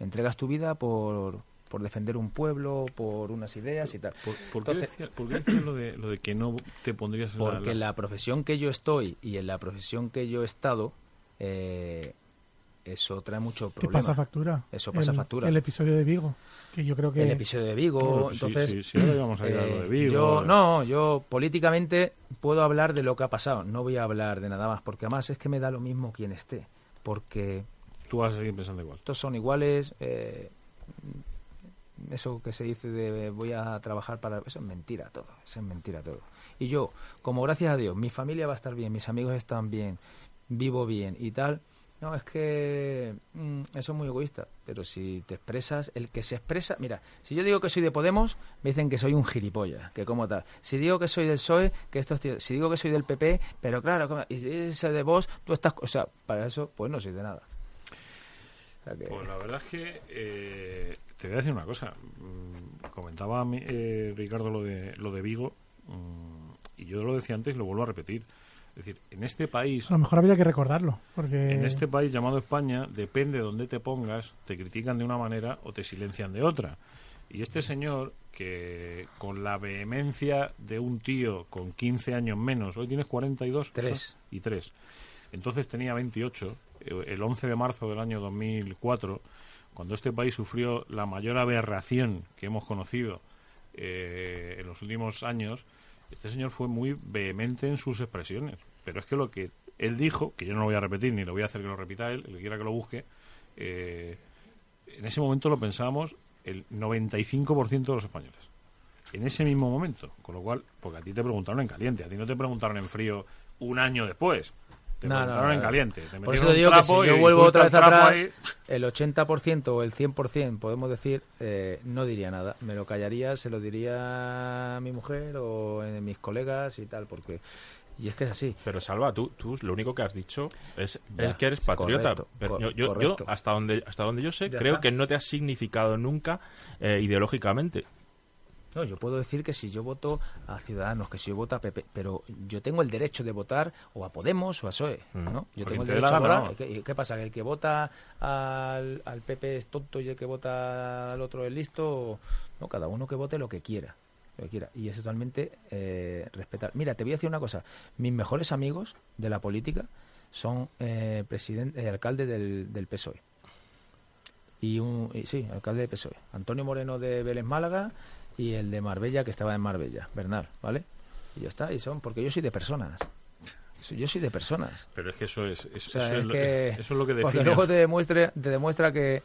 entregas tu vida por, por defender un pueblo, por unas ideas y tal? ¿Por, por qué Entonces- decía- por qué lo de, lo de que no te pondrías en la- Porque en la- la profesión que yo estoy y en la profesión que yo he estado, eh, eso trae mucho problema. pasa factura. Eso pasa el, factura. El episodio de Vigo, que yo creo que... El episodio de Vigo, sí, entonces... sí, sí, ahora vamos a ir a lo de eh, Vigo. Yo, no, yo políticamente puedo hablar de lo que ha pasado, no voy a hablar de nada más, porque además es que me da lo mismo quien esté, porque Vas a seguir pensando igual. todos son iguales. eh, eso que se dice de voy a trabajar para... Eso es mentira todo, eso es mentira todo. Y yo, como gracias a Dios, mi familia va a estar bien, mis amigos están bien, vivo bien y tal, no, es que mm, eso es muy egoísta. Pero si te expresas, el que se expresa... Mira, si yo digo que soy de Podemos, me dicen que soy un gilipollas, que como tal. Si digo que soy del PSOE, que estos tíos... Si digo que soy del PP, pero claro, y si soy de vos, tú estás... O sea, para eso, pues no soy de nada. O sea que- Pues la verdad es que eh, te voy a decir una cosa. Mm, comentaba mi- eh, Ricardo lo de, lo de Vigo mm, y yo lo decía antes y lo vuelvo a repetir. Es decir, en este país, A lo mejor habría que recordarlo, porque... en este país llamado España, depende de dónde te pongas, te critican de una manera o te silencian de otra. Y este señor, que con la vehemencia de un tío con 15 años menos, hoy tienes 42 Tres. y 3. Entonces tenía 28, eh, el 11 de marzo del año 2004, cuando este país sufrió la mayor aberración que hemos conocido eh, en los últimos años, este señor fue muy vehemente en sus expresiones. Pero es que lo que él dijo, que yo no lo voy a repetir ni lo voy a hacer que lo repita él, el que quiera que lo busque, eh, en ese momento lo pensábamos el 95% de los españoles. En ese mismo momento. Con lo cual, porque a ti te preguntaron en caliente, a ti no te preguntaron en frío un año después. Te No, no, no, en caliente. Te Por eso te digo que si yo vuelvo otra vez atrás, ahí. el 80% o el 100%, podemos decir, eh, no diría nada. Me lo callaría, se lo diría a mi mujer o a mis colegas y tal, porque... Y es que es así. Pero Salva, tú, tú lo único que has dicho es, Ya, es que eres patriota. correcto, pero yo, yo- yo, correcto. hasta donde hasta donde yo sé, Ya creo está. que no te has significado nunca eh, ideológicamente. No, yo puedo decir que si yo voto a Ciudadanos, que si yo voto a PP, pero yo tengo el derecho de votar o a Podemos o a PSOE, Mm. ¿no? Yo tengo el derecho gana, votar. ¿no? ¿Qué, qué pasa? ¿Que el que vota al, al PP es tonto y el que vota al otro es listo? No, cada uno que vote lo que quiera. Lo que quiera. Y es totalmente eh, respetar. Mira, te voy a decir una cosa. Mis mejores amigos de la política son eh, presidente, eh, alcalde del, del PSOE. Y un, y sí, alcalde del PSOE. Antonio Moreno de Vélez Málaga y el de Marbella que estaba en Marbella, Bernal, ¿vale? Y ya está, y son, porque yo soy de personas. So- Yo soy de personas. Pero es que eso es, es- O sea, eso, es es lo, eso es lo que Porque define. luego te, demuestre, te demuestra que.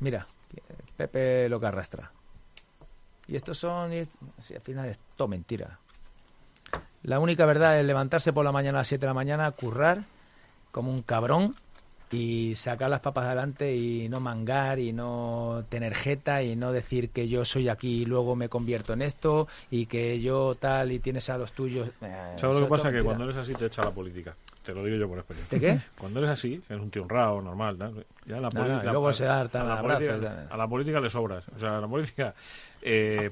Mira, Pepe lo que arrastra. Y estos son. Y sí, al final es todo mentira. La única verdad es levantarse por la mañana a las 7 de la mañana, currar como un cabrón y sacar las papas adelante y no mangar y no tener jeta y no decir que yo soy aquí y luego me convierto en esto y que yo tal y tienes a los tuyos. Eh, ¿Sabes lo que pasa? Que mentira. cuando eres así te echa la política. Te lo digo yo por experiencia. ¿De qué? Cuando eres así, eres un tío honrado, normal. tal, Ya la No, no, la- luego se da a, la abrazo política, a la política le sobras. O sea, a la política. eh,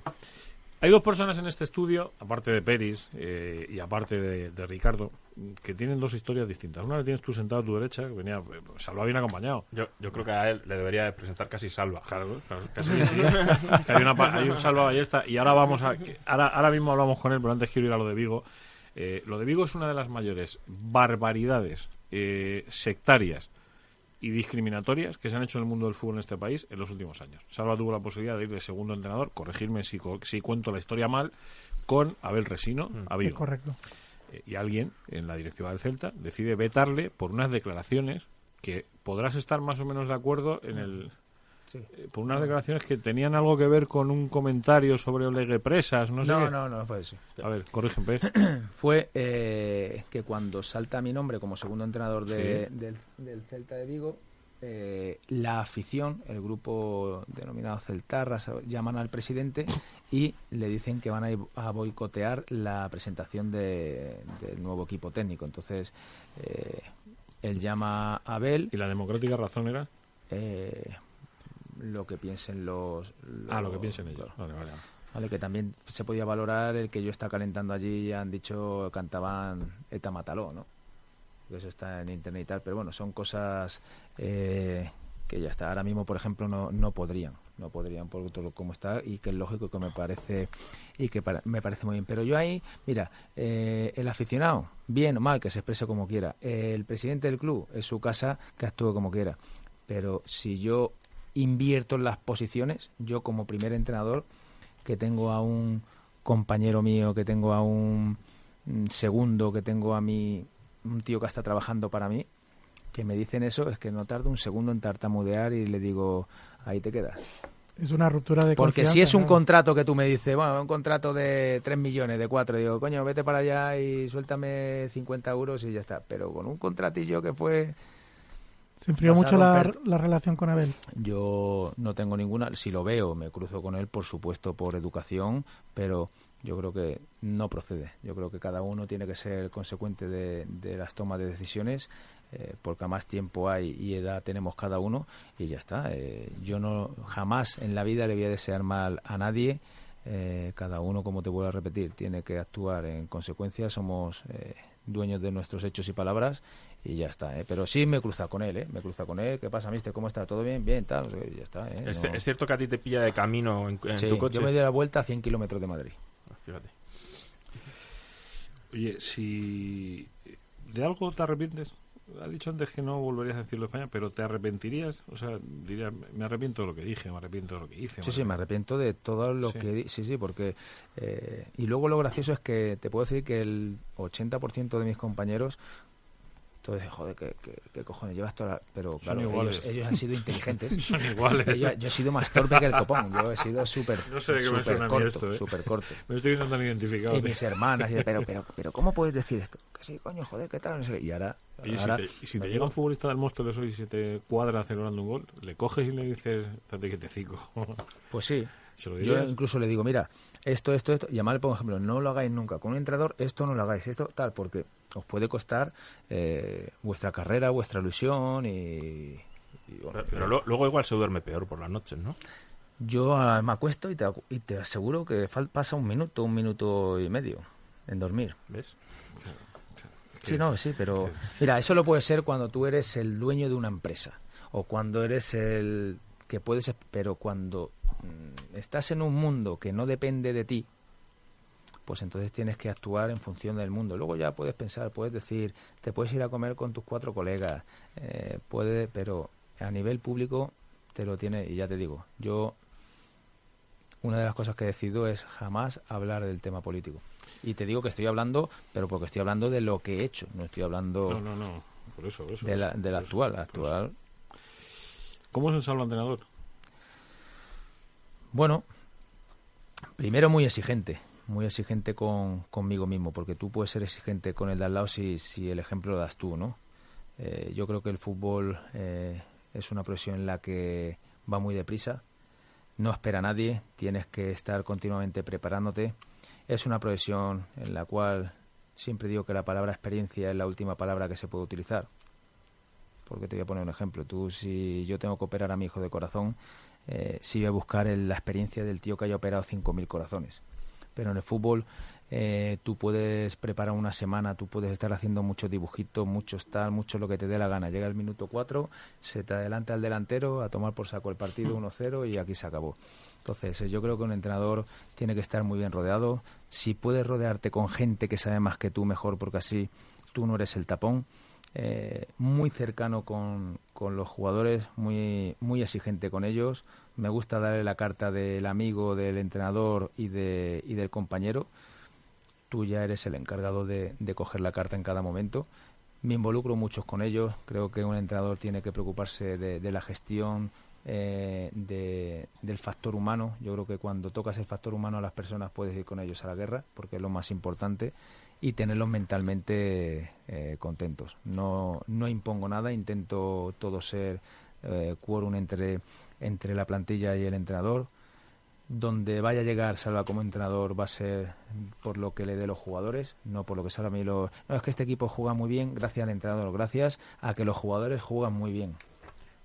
hay dos personas en este estudio, aparte de Peris eh, y aparte de, de Ricardo, que tienen dos historias distintas. Una la tienes tú sentado a tu derecha, que venía, eh, Salva bien acompañado. Yo, yo creo que a él le debería de presentar casi Salva. Claro, claro, casi que sí. [LAUGHS] Que hay, una, pa- hay un Salva Ballesta y ahora vamos a que- ahora, ahora mismo hablamos con él, pero antes quiero ir a lo de Vigo. Eh, lo de Vigo es una de las mayores barbaridades eh, sectarias y discriminatorias que se han hecho en el mundo del fútbol en este país en los últimos años. Salva tuvo la posibilidad de ir de segundo entrenador, corregirme si, co- si cuento la historia mal, con Abel Resino a Es correcto. Eh, y alguien en la directiva del Celta decide vetarle por unas declaraciones que podrás estar más o menos de acuerdo en el Sí. eh, por unas declaraciones que tenían algo que ver con un comentario sobre Olegue Presas, no sé No, qué. no, no fue eso. A ver, corrígeme. [CLEARS THROAT] Fue eh, que cuando salta mi nombre como segundo entrenador de- Sí. del, del Celta de Vigo, eh, la afición, el grupo denominado Celtarras, llaman al presidente y le dicen que van a, boicotear la presentación de- del nuevo equipo técnico. Entonces, eh, él llama a Abel. ¿Y la democrática razón era? eh, lo que piensen los, Ah, lo que piensen ellos. claro. Vale, vale. Vale, que también se podía valorar el que yo estaba calentando allí y han dicho, cantaban Eta Mataló, ¿no? Que Eso está en internet y tal, pero bueno, son cosas eh, que ya está. Ahora mismo, por ejemplo, no, no podrían, no podrían por todo como está y que es lógico que me parece y que para- me parece muy bien. Pero yo ahí, mira, eh, el aficionado, bien o mal, que se exprese como quiera. El presidente del club, es su casa, que actúe como quiera. Pero si yo invierto en las posiciones, yo como primer entrenador, que tengo a un compañero mío, que tengo a un mm, segundo, que tengo a mi un tío que está trabajando para mí, que me dicen eso, es que no tardo un segundo en tartamudear y le digo, ahí te quedas. Es una ruptura de Porque si es un contrato que tú me dices, bueno, un contrato de 3 millones, de 4, digo, coño, vete para allá y suéltame 50 euros y ya está. Pero con un contratillo que fue, Se enfrió mucho la relación con Abel. yo no tengo ninguna, si lo veo, me cruzo con él, por supuesto, por educación, pero yo creo que no procede. Yo creo que cada uno tiene que ser consecuente de, de las tomas de decisiones, eh, porque más tiempo hay y edad tenemos cada uno, y ya está. Eh, yo no jamás en la vida le voy a desear mal a nadie. Eh, cada uno, como te vuelvo a repetir, tiene que actuar en consecuencia. Somos eh, dueños de nuestros hechos y palabras y ya está. ¿eh? Pero sí me cruza con él, ¿eh? me cruza con él. ¿Qué pasa, mister? ¿Cómo está? ¿Todo bien? Bien, tal. Ya está. ¿eh? ¿Es, No- es cierto que a ti te pilla de camino en, en Sí, tu coche? yo me doy la vuelta a 100 kilómetros de Madrid. Fíjate. Oye, si de algo te arrepientes, has dicho antes que no volverías a decirlo en España, pero ¿te arrepentirías? O sea, dirías, me arrepiento de lo que dije, me arrepiento de lo que hice. Sí, sí, me arrepiento de todo lo Sí. que... Sí, sí, porque... eh, y luego lo gracioso es que te puedo decir que el 80% de mis compañeros... Dice, joder, ¿qué, qué, qué cojones llevas toda la-". Pero claro, ellos, ellos han sido inteligentes. [LAUGHS] Son iguales. yo, yo he sido más torpe que el copón. Yo he sido súper No sé de qué me corto, esto, ¿eh? súper corto. Me estoy viendo tan identificado. Y tío. mis hermanas, y pero, pero, pero, ¿cómo puedes decir esto? Que sí, coño, joder, ¿qué tal? No sé qué. Y ahora... Si ahora te, y si te llega un futbolista del monstruo de eso y se te cuadra celebrando un gol, le coges y le dices, date que te cico. Pues sí. [LAUGHS] ¿Se lo Yo incluso le digo, mira, esto, esto, esto, y además le pongo ejemplo, no lo hagáis nunca. Con un entrenador, esto no lo hagáis, esto tal, porque os puede costar eh, vuestra carrera, vuestra ilusión y... y, bueno, Pero, pero lo- luego igual se duerme peor por las noches, ¿no? yo ah, me acuesto y te, y te aseguro que pasa un minuto, un minuto y medio en dormir. ¿Ves? Sí, no, sí, pero mira, eso lo puede ser cuando tú eres el dueño de una empresa o cuando eres el que puedes, pero cuando mm, estás en un mundo que no depende de ti, pues entonces tienes que actuar en función del mundo. Luego ya puedes pensar, puedes decir, te puedes ir a comer con tus cuatro colegas, eh, puede, pero a nivel público te lo tiene y ya te digo, yo una de las cosas que decido es jamás hablar del tema político. Y te digo que estoy hablando, pero porque estoy hablando de lo que he hecho, no estoy hablando No, no, no. Por eso, eso. de la, eso, de la por eso, actual. eso. actual, ¿Cómo es el salvo entrenador? bueno, primero muy exigente, muy exigente con, conmigo mismo, porque tú puedes ser exigente con el de al lado si, si el ejemplo lo das tú, ¿no? Eh, yo creo que el fútbol eh, es una profesión en la que va muy deprisa, no espera a nadie, tienes que estar continuamente preparándote. Es una profesión en la cual siempre digo que la palabra experiencia es la última palabra que se puede utilizar. Porque te voy a poner un ejemplo. Tú, si yo tengo que operar a mi hijo de corazón, eh, sí voy a buscar el- la experiencia del tío que haya operado 5.000 corazones. Pero en el fútbol eh, tú puedes preparar una semana, tú puedes estar haciendo muchos dibujitos, muchos tal, mucho lo que te dé la gana. Llega el minuto 4, se te adelanta el delantero a tomar por saco el partido 1-0 y aquí se acabó. Entonces, eh, yo creo que un entrenador tiene que estar muy bien rodeado. Si puedes rodearte con gente que sabe más que tú, mejor, porque así tú no eres el tapón. Eh, muy cercano con, con los jugadores, muy, muy exigente con ellos. Me gusta darle la carta del amigo, del entrenador y, de, y del compañero. Tú ya eres el encargado de, de coger la carta en cada momento. Me involucro mucho con ellos. Creo que un entrenador tiene que preocuparse de, la gestión, eh, de- del factor humano. Yo creo que cuando tocas el factor humano a las personas puedes ir con ellos a la guerra, porque es lo más importante, y tenerlos mentalmente eh, contentos. No, no impongo nada, intento todo ser eh, quórum entre, entre la plantilla y el entrenador. Donde vaya a llegar Salva como entrenador va a ser por lo que le dé los jugadores, no por lo que salga a mí. Lo... No, es que este equipo juega muy bien gracias al entrenador, gracias a que los jugadores juegan muy bien.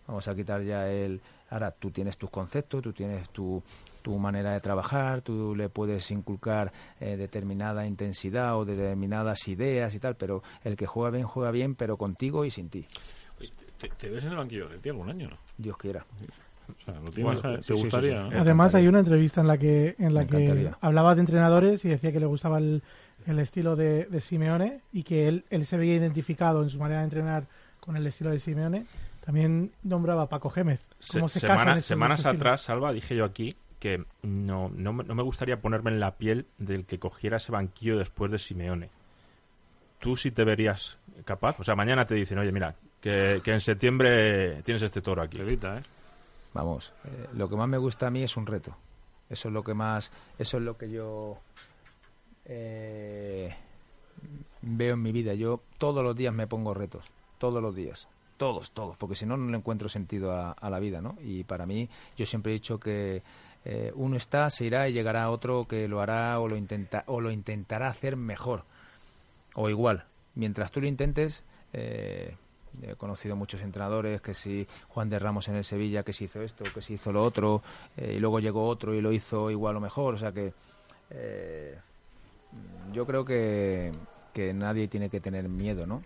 Vamos a quitar ya el... Ahora tú tienes tus conceptos, tú tienes tu, tu manera de trabajar, tú le puedes inculcar eh, determinada intensidad o determinadas ideas y tal, pero el que juega bien, juega bien, pero contigo y sin ti. ¿Te, te ves en el banquillo de ti algún año, no? Dios quiera. O sea, ¿lo tienes, Bueno, ¿te sí, gustaría? sí, sí. no? Además, hay una entrevista en la que, en la que hablaba de entrenadores y decía que le gustaba el, el estilo de, de Simeone y que él, él se veía identificado en su manera de entrenar con el estilo de Simeone. También nombraba a Paco Gémez. ¿Cómo se, semana- casan esos semanas atrás, Salva, dije yo aquí que no, no, me- no me gustaría ponerme en la piel del que cogiera ese banquillo después de Simeone. ¿Tú sí te verías capaz? O sea, mañana te dicen, oye, mira, que, que en septiembre tienes este toro aquí. ¿eh? Vamos, eh, lo que más me gusta a mí es un reto. Eso es lo que más, eso es lo que yo eh, veo en mi vida. Yo todos los días me pongo retos, todos los días, todos, todos, porque si no no le encuentro sentido a, a la vida, ¿no? Y para mí, yo siempre he dicho que eh, uno está, se irá y llegará otro que lo hará o lo intenta o lo intentará hacer mejor o igual. Mientras tú lo intentes, eh, he conocido muchos entrenadores, que si Juan de Ramos en el Sevilla, que si hizo esto, que si hizo lo otro, eh, y luego llegó otro y lo hizo igual o mejor. O sea que eh, yo creo que, que nadie tiene que tener miedo, ¿no?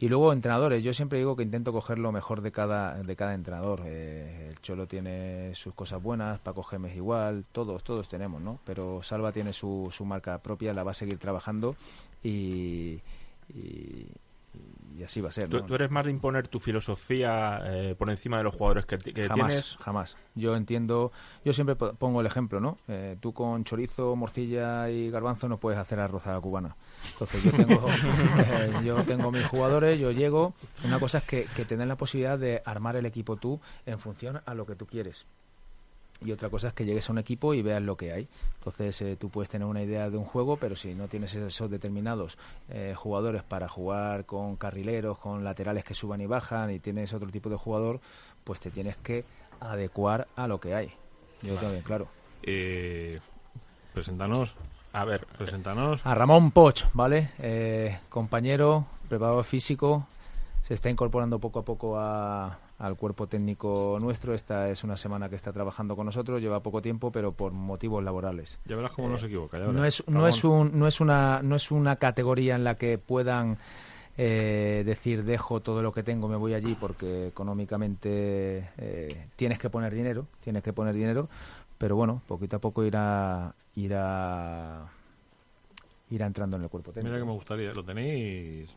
Y luego entrenadores, yo siempre digo que intento coger lo mejor de cada, de cada entrenador. Eh, el Cholo tiene sus cosas buenas, Paco Gémez igual, todos, todos tenemos, ¿no? Pero Salva tiene su, su marca propia, la va a seguir trabajando y, y, y así va a ser. ¿Tú, ¿no? tú eres más de imponer tu filosofía eh, por encima de los jugadores que, que jamás, tienes? jamás. Yo entiendo, yo siempre po- pongo el ejemplo, ¿no? Eh, tú con chorizo, morcilla y garbanzo no puedes hacer arroz a la cubana. Entonces yo tengo, [LAUGHS] eh, yo tengo mis jugadores, yo llego. Una cosa es que, que te den la posibilidad de armar el equipo tú en función a lo que tú quieres. Y otra cosa es que llegues a un equipo y veas lo que hay. Entonces eh, tú puedes tener una idea de un juego, pero si no tienes esos determinados eh, jugadores para jugar con carrileros, con laterales que suban y bajan, y tienes otro tipo de jugador, pues te tienes que adecuar a lo que hay. Yo bien claro. Eh, preséntanos, A ver, preséntanos. A Ramón Poch, ¿vale? Eh, compañero, preparador físico, se está incorporando poco a poco a- al cuerpo técnico nuestro. Esta es una semana que está trabajando con nosotros, lleva poco tiempo, pero por motivos laborales. Ya verás cómo no se equivoca. ya No es, no, es un, no, es una, no es una categoría en la que puedan eh, decir dejo todo lo que tengo, me voy allí porque económicamente eh, tienes que poner dinero, tienes que poner dinero, pero bueno, poquito a poco irá, irá, irá entrando en el cuerpo técnico. Mira que me gustaría, lo tenéis.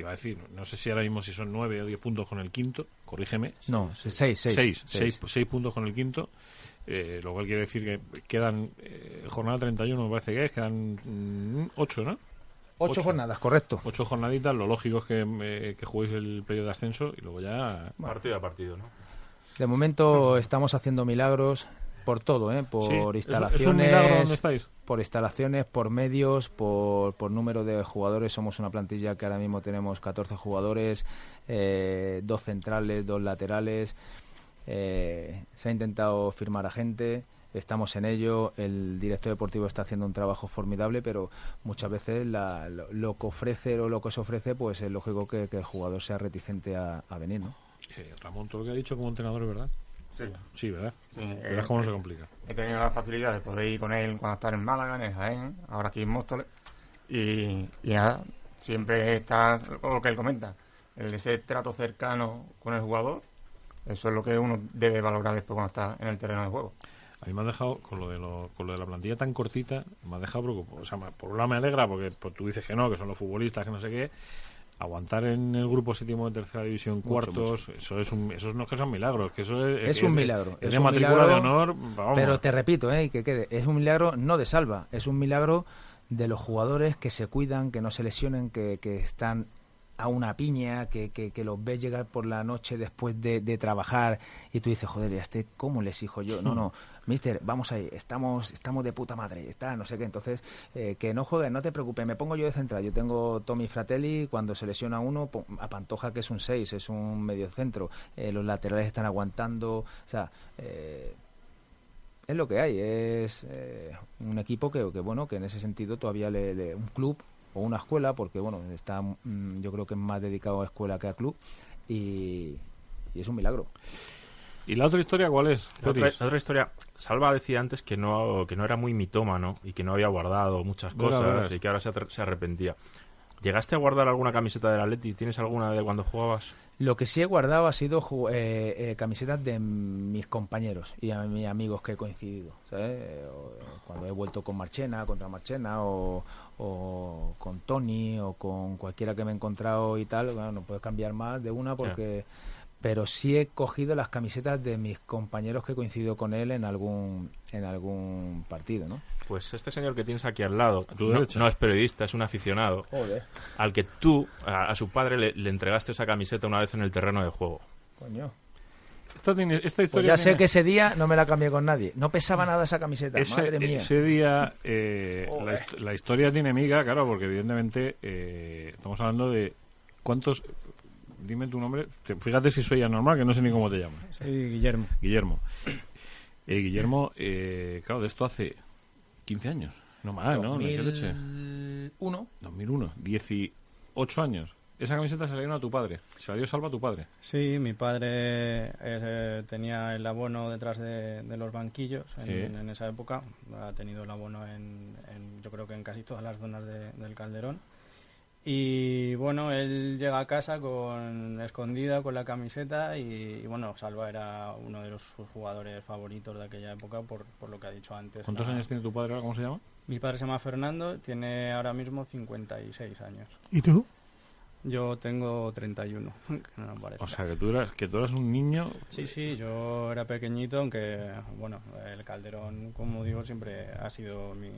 Mm, Te iba a decir, no sé si ahora mismo si son nueve o diez puntos con el quinto, corrígeme. No, seis, seis. seis, seis. seis, seis puntos con el quinto. Eh, lo cual quiere decir que quedan eh, jornada 31, me parece que es, quedan mm, ocho, ¿no? Ocho, ocho. jornadas, correcto. Ocho jornaditas, lo lógico es que, eh, que juguéis el periodo de ascenso y luego ya... partido a partido, ¿no? De momento estamos haciendo milagros por todo, ¿eh? por Sí, ¿es- instalaciones. ¿Es un milagro donde estáis? por instalaciones, por medios, por, por número de jugadores. Somos una plantilla que ahora mismo tenemos 14 jugadores, eh, dos centrales, dos laterales. Eh, se ha intentado firmar a gente, estamos en ello. El director deportivo está haciendo un trabajo formidable, pero muchas veces la- lo, lo que ofrece o lo que se ofrece, pues es lógico que, que el jugador sea reticente a, a venir, ¿no? Eh, Ramón, todo lo que ha dicho como entrenador es verdad. Sí. Sí, ¿verdad? Sí, Verás eh, cómo se complica. He tenido la facilidad de poder ir con él cuando estaba en Málaga, en el Jaén, ahora aquí en Móstoles. Y, y nada, siempre está lo que él comenta, el ese trato cercano con el jugador. Eso es lo que uno debe valorar después cuando está en el terreno de juego. A mí me ha dejado, con lo de, lo, con lo de la plantilla tan cortita, me ha dejado preocupado. O sea, por un lado me alegra porque pues, tú dices que no, que son los futbolistas, que no sé qué. Aguantar en el grupo séptimo de tercera división, cuartos, eso es un, eso no es que sea un milagro, es que eso es, Es un milagro, Es, es de matrícula milagro, de honor, vamos. Pero te repito, eh, que quede, es un milagro no de salva, es un milagro de los jugadores que se cuidan, que no se lesionen, que, que están a una piña, que, que, que los ves llegar por la noche después de, de trabajar y tú dices, joder, ¿y a este cómo le exijo yo? No, no, [LAUGHS] mister, vamos ahí, estamos, estamos de puta madre, está, no sé qué, entonces, eh, que no jueguen, no te preocupes, me pongo yo de central, yo tengo Tommy Fratelli, cuando se lesiona uno, a Pantoja que es un 6, es un medio centro, eh, los laterales están aguantando, o sea, eh, es lo que hay, es eh, un equipo que, que, bueno, que en ese sentido todavía le, le- un club o una escuela, porque bueno, está mm, yo creo que es más dedicado a escuela que a club y es un milagro. ¿Y la otra historia cuál es? La otra, la otra historia, Salva decía antes que no, que no era muy mitómano y que no había guardado muchas cosas y que ahora se, se arrepentía. ¿Llegaste a guardar alguna camiseta del Atleti? ¿Tienes alguna de cuando jugabas? Lo que sí he guardado ha sido eh, eh, camisetas de mis compañeros y a mis amigos que he coincidido, ¿sabes? Eh, o, Cuando he vuelto con Marchena, contra Marchena, o, o con Tony, o con cualquiera que me he encontrado y tal, bueno, no puedes cambiar más de una porque... Pero sí he cogido las camisetas de mis compañeros que he coincidido con él en algún, en algún partido, ¿no? Pues este señor que tienes aquí al lado tu no, no es periodista, es un aficionado Joder, al que tú, a, a su padre, le, le entregaste esa camiseta una vez en el terreno de juego. coño. Esta, tiene- esta Pues historia ya sé que ese día no me la cambié con nadie. No pesaba nada esa camiseta, ese, madre mía. ese día eh, la, la historia tiene miga, claro, porque evidentemente eh, estamos hablando de cuántos... Dime tu nombre. Te- Fíjate si soy anormal, que no sé ni cómo te llamas. Soy Guillermo. Guillermo. Eh, Guillermo, eh, claro, de esto hace 15 años. No más, ¿no? ¿Qué leche? 2001. 2001. 18 años. Esa camiseta se la dieron a tu padre. Se la dio Salva a tu padre. Sí, mi padre eh, tenía el abono detrás de, de los banquillos en, Sí. en esa época. Ha tenido el abono en, en- yo creo que en casi todas las zonas de- del Calderón. Y bueno, él llega a casa con escondida con la camiseta y, y, bueno, Salva era uno de los sus jugadores favoritos de aquella época por, por lo que ha dicho antes. ¿Cuántos La- años tiene tu padre ahora? ¿Cómo se llama? Mi padre se llama Fernando, tiene ahora mismo 56 años. ¿Y tú? Yo tengo 31, [LAUGHS] que no. O sea, que tú eras, que tú eras un niño... Sí, sí, yo era pequeñito, aunque, bueno, el Calderón, como digo, siempre ha sido mi,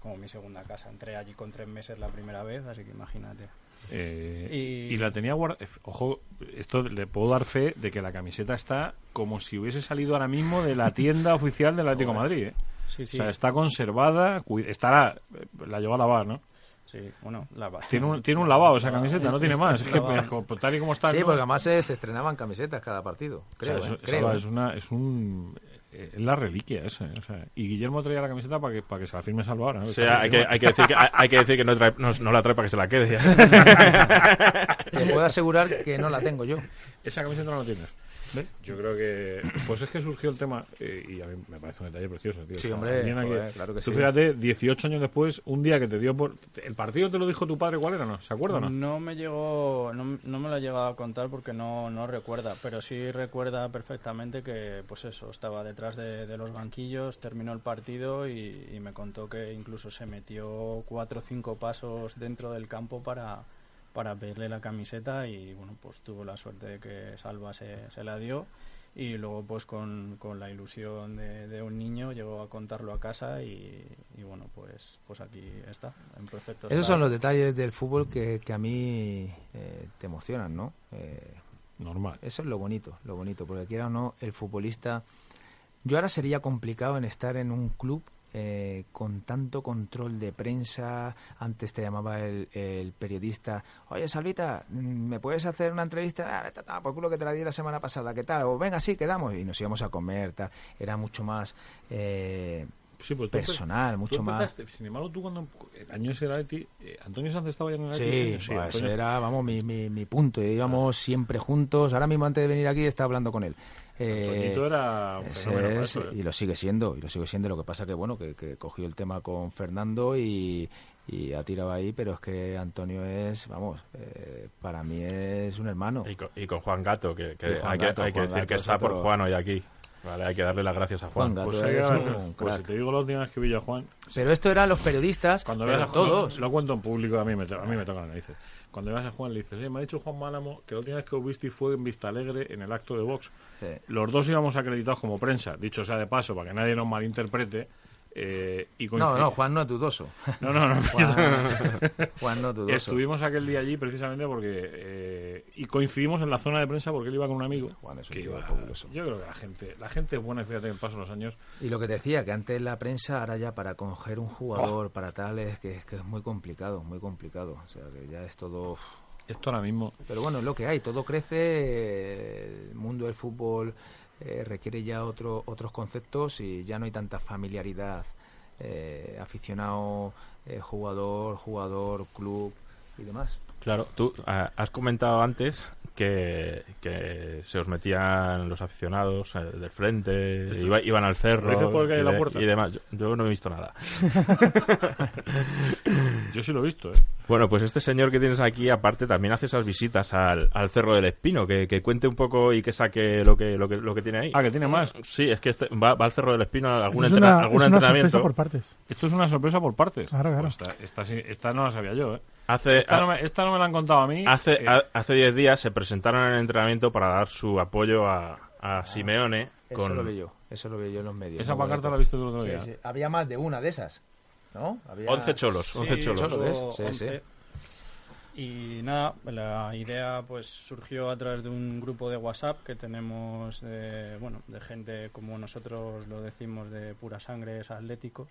como mi segunda casa. Entré allí con tres meses la primera vez, así que imagínate. eh, Y- y... la tenía guardada... Ojo, esto le puedo dar fe de que la camiseta está como si hubiese salido ahora mismo de la tienda [LAUGHS] oficial del Atlético de Madrid, ¿eh? Sí, sí, O sea, está conservada, estará... eh, La llevó a lavar, ¿no? Sí, bueno, la Tiene un, tiene un lavado esa camiseta, no tiene más. Es que Lavado. es como- tal y como está... Sí, ¿no? porque además se, se estrenaban camisetas cada partido. O sea, Creo, eso- ¿eh? creo. ¿eh? es una es un eh, es la reliquia esa o sea, y Guillermo traía la camiseta para que para que se la firme Salva ahora ¿no? O sea, hay que, hay que decir que, hay, hay que, decir que no, trae- no, no la trae para que se la quede. [LAUGHS] Te puedo asegurar que no la tengo yo. esa camiseta no la tienes ¿Ves? yo creo que pues es que surgió el tema eh, y a mí me parece un detalle precioso tío. Sí, hombre, joder, claro que tú sí. fíjate 18 años después un día que te dio por el partido te lo dijo tu padre cuál era no se acuerda o no No me llegó, no, no me lo ha llegado a contar porque no, no recuerda, pero sí recuerda perfectamente que, pues eso, estaba detrás de, de los banquillos, terminó el partido y, y me contó que incluso se metió cuatro o cinco pasos dentro del campo para, para pedirle la camiseta y bueno, pues tuvo la suerte de que Salva se, se la dio y luego pues con, con la ilusión de, de un niño llegó a contarlo a casa y, y bueno, pues, pues aquí está, en perfecto Esos estado. son los detalles del fútbol que, que a mí eh, te emocionan, ¿no? Eh, normal Eso es lo bonito, lo bonito, porque quiera o no, el futbolista... Yo ahora sería complicado en estar en un club eh, con tanto control de prensa. Antes te llamaba el, el periodista, oye, Salvita, mm, ¿me puedes hacer una entrevista? Ah, vete a tomar por culo que te la di la semana pasada, ¿qué tal? O venga, sí, quedamos. Y nos íbamos a comer, tal. Era mucho más eh, sí, pues personal, tú mucho más... sin embargo tú cuando el año ese era Eti eh, Antonio Sánchez estaba ya en el Sí, Atleti, pues Antonio- era, vamos, mi, mi, mi punto. Íbamos siempre juntos. Ahora mismo, antes de venir aquí, estaba hablando con él. Eh, Antoñito era un ese fenómeno para es, eso, ¿eh? y lo sigue siendo, y lo sigue siendo. Lo que pasa que, bueno, que, que cogió el tema con Fernando y, y ha tirado ahí, pero es que Antonio es, vamos, eh, para mí es un hermano. y, con, y con Juan Gato, que, que Y Juan hay, que, Gato, hay que Juan decir que está es por Juan hoy aquí. Vale, hay que darle las gracias a Juan. Juan Gato Pues, es un Pues si te digo la última vez que vi a Juan, Pero esto eran los periodistas, cuando pero veas a todos. Lo, lo cuento en público, a mí me, to- a mí me tocan las narices. Cuando veas a Juan le dices, "Oye, me ha dicho Juan Málamo que la última vez que os viste fue en Vista Alegre en el acto de Vox. Sí. Los dos íbamos acreditados como prensa, dicho sea de paso, para que nadie nos malinterprete. eh, y No, no, Juan no es dudoso. No, no, no. [LAUGHS] Juan, [LAUGHS] Juan no dudoso. Estuvimos aquel día allí precisamente porque. eh, y coincidimos en la zona de prensa porque él iba con un amigo. Juan es un que tío iba- fabuloso. yo creo que la gente, la gente es buena, fíjate, en paso los años. Y lo que te decía, que antes la prensa, ahora ya para coger un jugador, Oh. para tal, es que, es que es muy complicado, muy complicado. O sea, que ya es todo... Esto ahora mismo. Pero bueno, es lo que hay, todo crece, eh, el mundo del fútbol eh, requiere ya otro, otros conceptos y ya no hay tanta familiaridad. eh, aficionado, eh, jugador, jugador, club y demás. Claro, tú ah, has comentado antes que, que se os metían los aficionados eh, del frente, iba- iban al cerro ¿Lo dices por el que hay y, en la de- puerta? y demás. Yo, yo no he visto nada. [LAUGHS] Yo sí lo he visto, ¿eh? Bueno, pues este señor que tienes aquí, aparte, también hace esas visitas al, al Cerro del Espino, que, que cuente un poco y que saque lo que, lo que, lo que tiene ahí. Ah, que tiene más. Sí, es que este, va, va al Cerro del Espino a algún, es entrena- una, algún es una entrenamiento. sorpresa por partes. Esto es una sorpresa por partes. Claro, claro. Pues esta, esta no la sabía yo, ¿eh? Hace, Esta no, me, esta no me la han contado a mí. Hace Eh, ha- hace 10 días se presentaron en el entrenamiento para dar su apoyo a, a Simeone Eso con lo vi yo, eso lo vi yo en los medios. Esa pancarta la viste tú el otro Sí, día. sí. Había más de una de esas, ¿no? Había... 11 cholos, 11 Sí, cholos. Sí, sí. 11. Y nada, la idea pues surgió a través de un grupo de WhatsApp que tenemos de, bueno, de gente como nosotros lo decimos de pura sangre atléticos.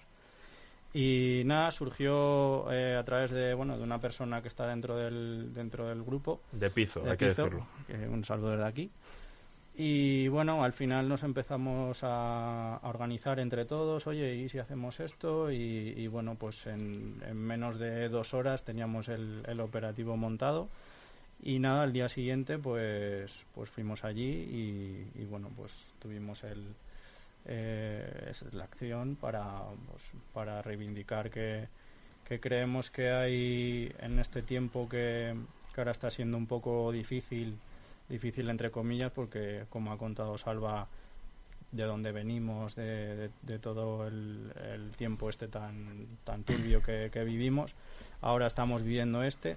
Y nada, surgió eh, a través de, bueno, de una persona que está dentro del, dentro del grupo De pizo, de hay que decirlo. que un saludo desde aquí. Y bueno, al final nos empezamos a, a organizar entre todos, oye, ¿y si hacemos esto? Y, y bueno, pues en, en menos de dos horas teníamos el, el operativo montado. Y nada, al día siguiente pues, pues fuimos allí y, y bueno, pues tuvimos el, eh, es la acción para, pues, para reivindicar que, que creemos que hay en este tiempo que, que ahora está siendo un poco difícil, difícil entre comillas, porque como ha contado Salva, de dónde venimos, de, de- todo el, el tiempo este tan, tan turbio que, que vivimos, ahora estamos viviendo este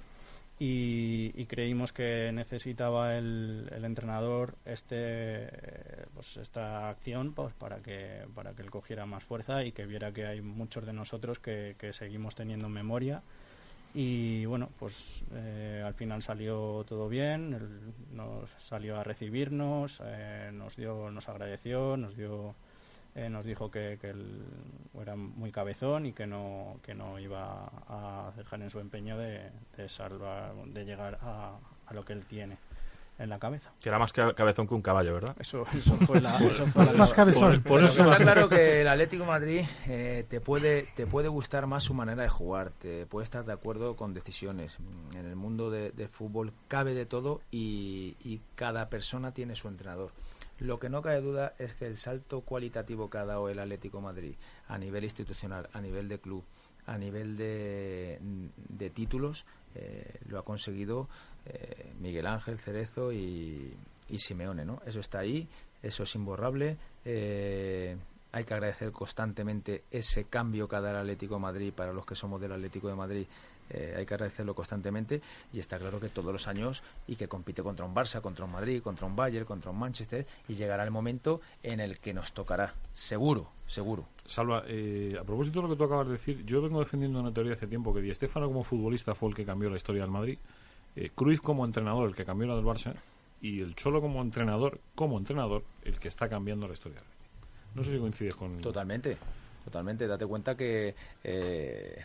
y, y creímos que necesitaba el, el entrenador este pues esta acción pues para que para que él cogiera más fuerza y que viera que hay muchos de nosotros que, que seguimos teniendo memoria. Y bueno pues eh, al final salió todo bien él nos salió a recibirnos eh, nos dio nos agradeció nos dio eh, nos dijo que, que él era muy cabezón y que no que no iba a dejar en su empeño de, de salvar de llegar a, a lo que él tiene en la cabeza Que era más ca- cabezón que un caballo, ¿verdad? eso eso fue la, [LAUGHS] eso fue Más- la- más cabezón. Por eso está la- claro que el Atlético de Madrid eh, te puede te puede gustar más su manera de jugar, te puede estar de acuerdo con decisiones. Mm, En el mundo de, de fútbol cabe de todo y, y cada persona tiene su entrenador. Lo que no cabe duda es que el salto cualitativo que ha dado el Atlético Madrid a nivel institucional, a nivel de club, a nivel de, de títulos, eh, lo ha conseguido eh, Miguel Ángel Cerezo y, y Simeone, ¿no? Eso está ahí, eso es imborrable. eh, hay que agradecer constantemente ese cambio que ha dado el Atlético Madrid para los que somos del Atlético de Madrid. Eh, hay que agradecerlo constantemente y está claro que todos los años y que compite contra un Barça, contra un Madrid, contra un Bayern, contra un Manchester y llegará el momento en el que nos tocará, seguro, seguro. Salva, eh, a propósito de lo que tú acabas de decir, yo vengo defendiendo una teoría hace tiempo que Di Stéfano como futbolista fue el que cambió la historia del Madrid, eh, Cruyff como entrenador el que cambió la del Barça y el Cholo como entrenador, como entrenador, el que está cambiando la historia. No sé si coincides con... Totalmente, totalmente. Date cuenta que eh,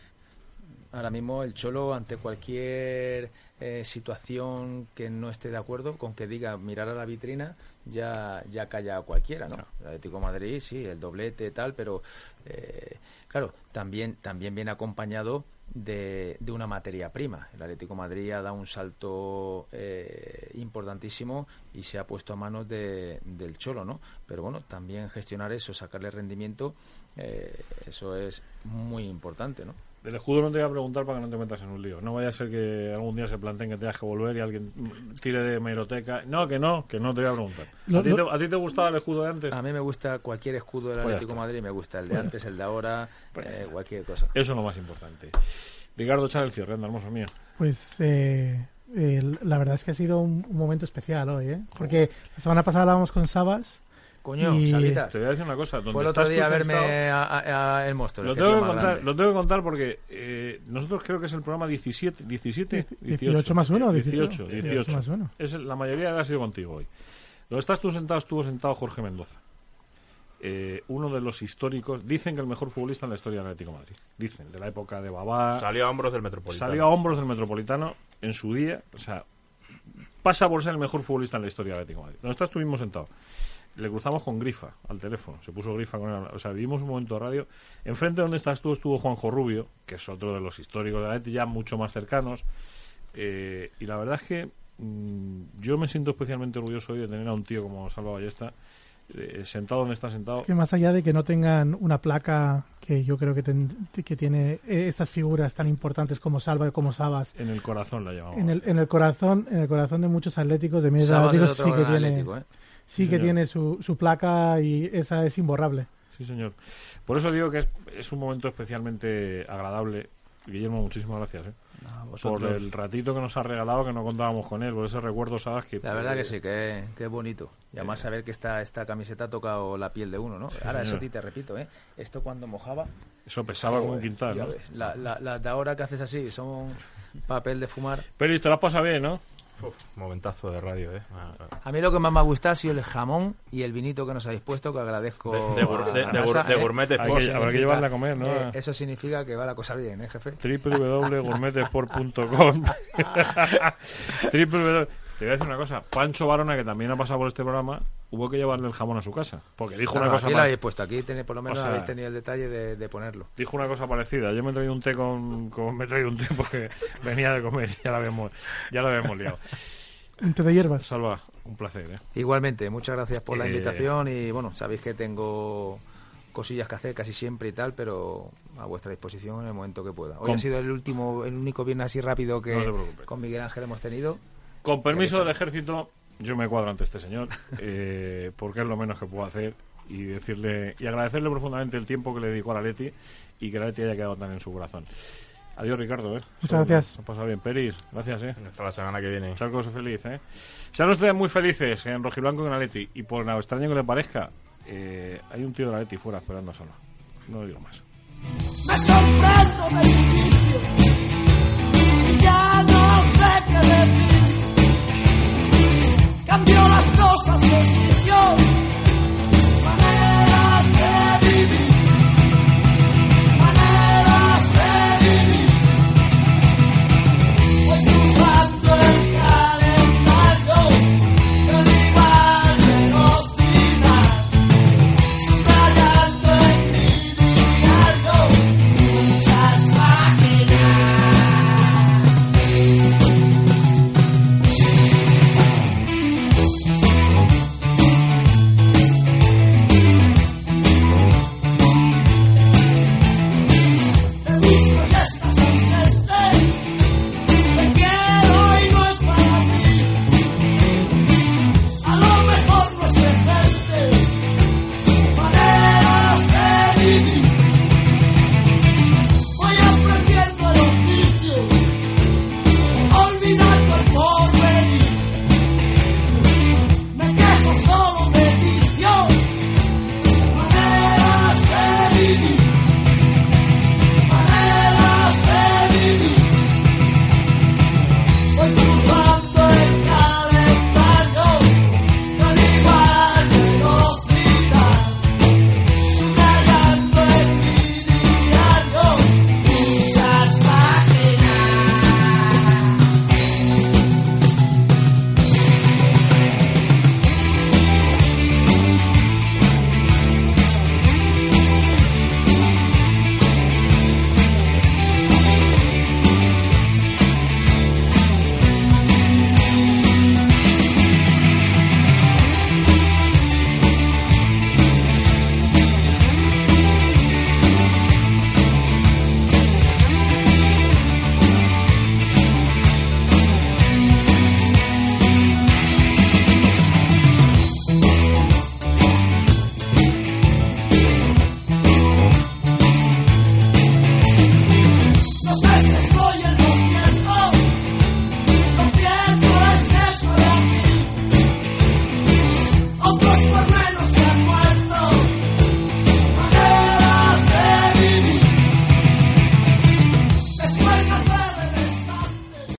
ahora mismo el Cholo, ante cualquier eh, situación que no esté de acuerdo, con que diga mirar a la vitrina, ya, ya calla a cualquiera, ¿no? El Atlético de Madrid, sí, el doblete, tal, pero eh, claro, también, también viene acompañado de, de una materia prima. El Atlético de Madrid ha dado un salto eh, importantísimo y se ha puesto a manos de- del Cholo, ¿no? Pero bueno, también gestionar eso, sacarle rendimiento, eh, eso es muy importante, ¿no? Del escudo no te voy a preguntar para que no te metas en un lío. No vaya a ser que algún día se planteen que tengas que volver y alguien tire de meroteca. No, que no, que no te voy a preguntar. Lo- ¿A ti, te, a ti te gustaba el escudo de antes? A mí me gusta cualquier escudo del Pues Atlético de. Madrid, me gusta el de Pues antes, el de ahora, Pues eh, cualquier cosa. Eso es lo más importante. Ricardo, echar el cierre, anda, hermoso mío. Pues eh, eh, la verdad es que ha sido un, un momento especial hoy, ¿eh? Porque la semana pasada hablábamos con Sabas. Coño, Y- Sabitas, Te voy a decir una cosa. Donde fue el otro día a verme sentado- a, a- a el monstruo. Lo tengo, que contar, lo tengo que contar porque eh, nosotros creo que es el programa 17, 17, 18 más uno, 18, 18, 18. más uno. Es, la mayoría de edad ha sido contigo hoy. Donde estás tú sentado, estuvo sentado Jorge Mendoza. Eh, uno de los históricos, dicen que el mejor futbolista en la historia del Atlético de Madrid. Dicen, de la época de Babá. Salió a hombros del Metropolitano. Salió a hombros del Metropolitano en su día. O sea, pasa por ser el mejor futbolista en la historia del Atlético de Madrid. Donde estás tú mismo sentado. Le cruzamos con Grifa al teléfono. Se puso Grifa con él. O sea, vivimos un momento de radio. Enfrente de donde estás tú estuvo Juanjo Rubio, que es otro de los históricos de la Atleti, ya mucho más cercanos. Eh, y la verdad es que mm, yo me siento especialmente orgulloso hoy de tener a un tío como Salva Ballesta eh, sentado donde está sentado. Es que más allá de que no tengan una placa que yo creo que, ten- que tiene estas figuras tan importantes como Salva y como Sabas En el corazón la llamamos. en el, en el corazón en el corazón de muchos atléticos de mi edad, Sabas es otro sí que gran tiene atlético, ¿eh? Sí Sí, que señor. tiene su, su placa y esa es imborrable. Sí, señor. Por eso digo que es, es un momento especialmente agradable. Guillermo, muchísimas gracias ¿eh? Por el ratito que nos ha regalado, que no contábamos con él, por ese recuerdo, ¿sabes? Que, La verdad que sí, que, que es bonito. Y además saber que esta, esta camiseta ha tocado la piel de uno, ¿no? Ahora, eso señor. sí te repito, ¿eh? Esto cuando mojaba... Eso pesaba como un quintal, ¿no? ves, la- la- Las de ahora que haces así son papel de fumar. Pero te lo has pasado bien, ¿no? Momentazo de radio, ¿eh? Ah, ah. A mí lo que más me ha gustado ha sido el jamón y el vinito que nos habéis puesto, que agradezco. De- de gur- a de- la de gur- casa, de gourmet sport. habrá que significa- llevarla a comer, ¿no? eh, eso significa que va la cosa bien, ¿eh, jefe? www.gourmetesport.com www. [LAUGHS] [LAUGHS] Te voy a decir una cosa. Pancho Barona, que también ha pasado por este programa, hubo que llevarle el jamón a su casa. Porque dijo Claro, una cosa aquí pa- habéis puesto, aquí tenéis, por lo menos O sea- habéis tenido el detalle de, de ponerlo. dijo una cosa parecida. Yo me he traído un té con, con- me he traído un té porque [LAUGHS] venía de comer, ya lo habíamos, ya lo habíamos liado. Un té de hierbas. Salva, un placer, ¿eh? Igualmente, muchas gracias por la Eh, invitación y bueno, sabéis que tengo cosillas que hacer casi siempre y tal, pero a vuestra disposición en el momento que pueda. Hoy ha sido el último, el único viernes así rápido que No con Miguel Ángel hemos tenido. Con permiso del ejército, yo me cuadro ante este señor, eh, porque es lo menos que puedo hacer y decirle y agradecerle profundamente el tiempo que le dedicó a la Leti y que la Leti haya quedado tan en su corazón. Adiós, Ricardo. ¿eh? Muchas gracias. Ha pasado bien. Peris, gracias. ¿eh? Hasta la semana que viene. Charcos feliz. ¿eh? Sean ustedes muy felices en Rojiblanco y en la Leti. Y por nada extraño que le parezca, eh, hay un tío de la Leti fuera esperando solo. No digo más. Me sorprendo. cambió las cosas, lo sintió.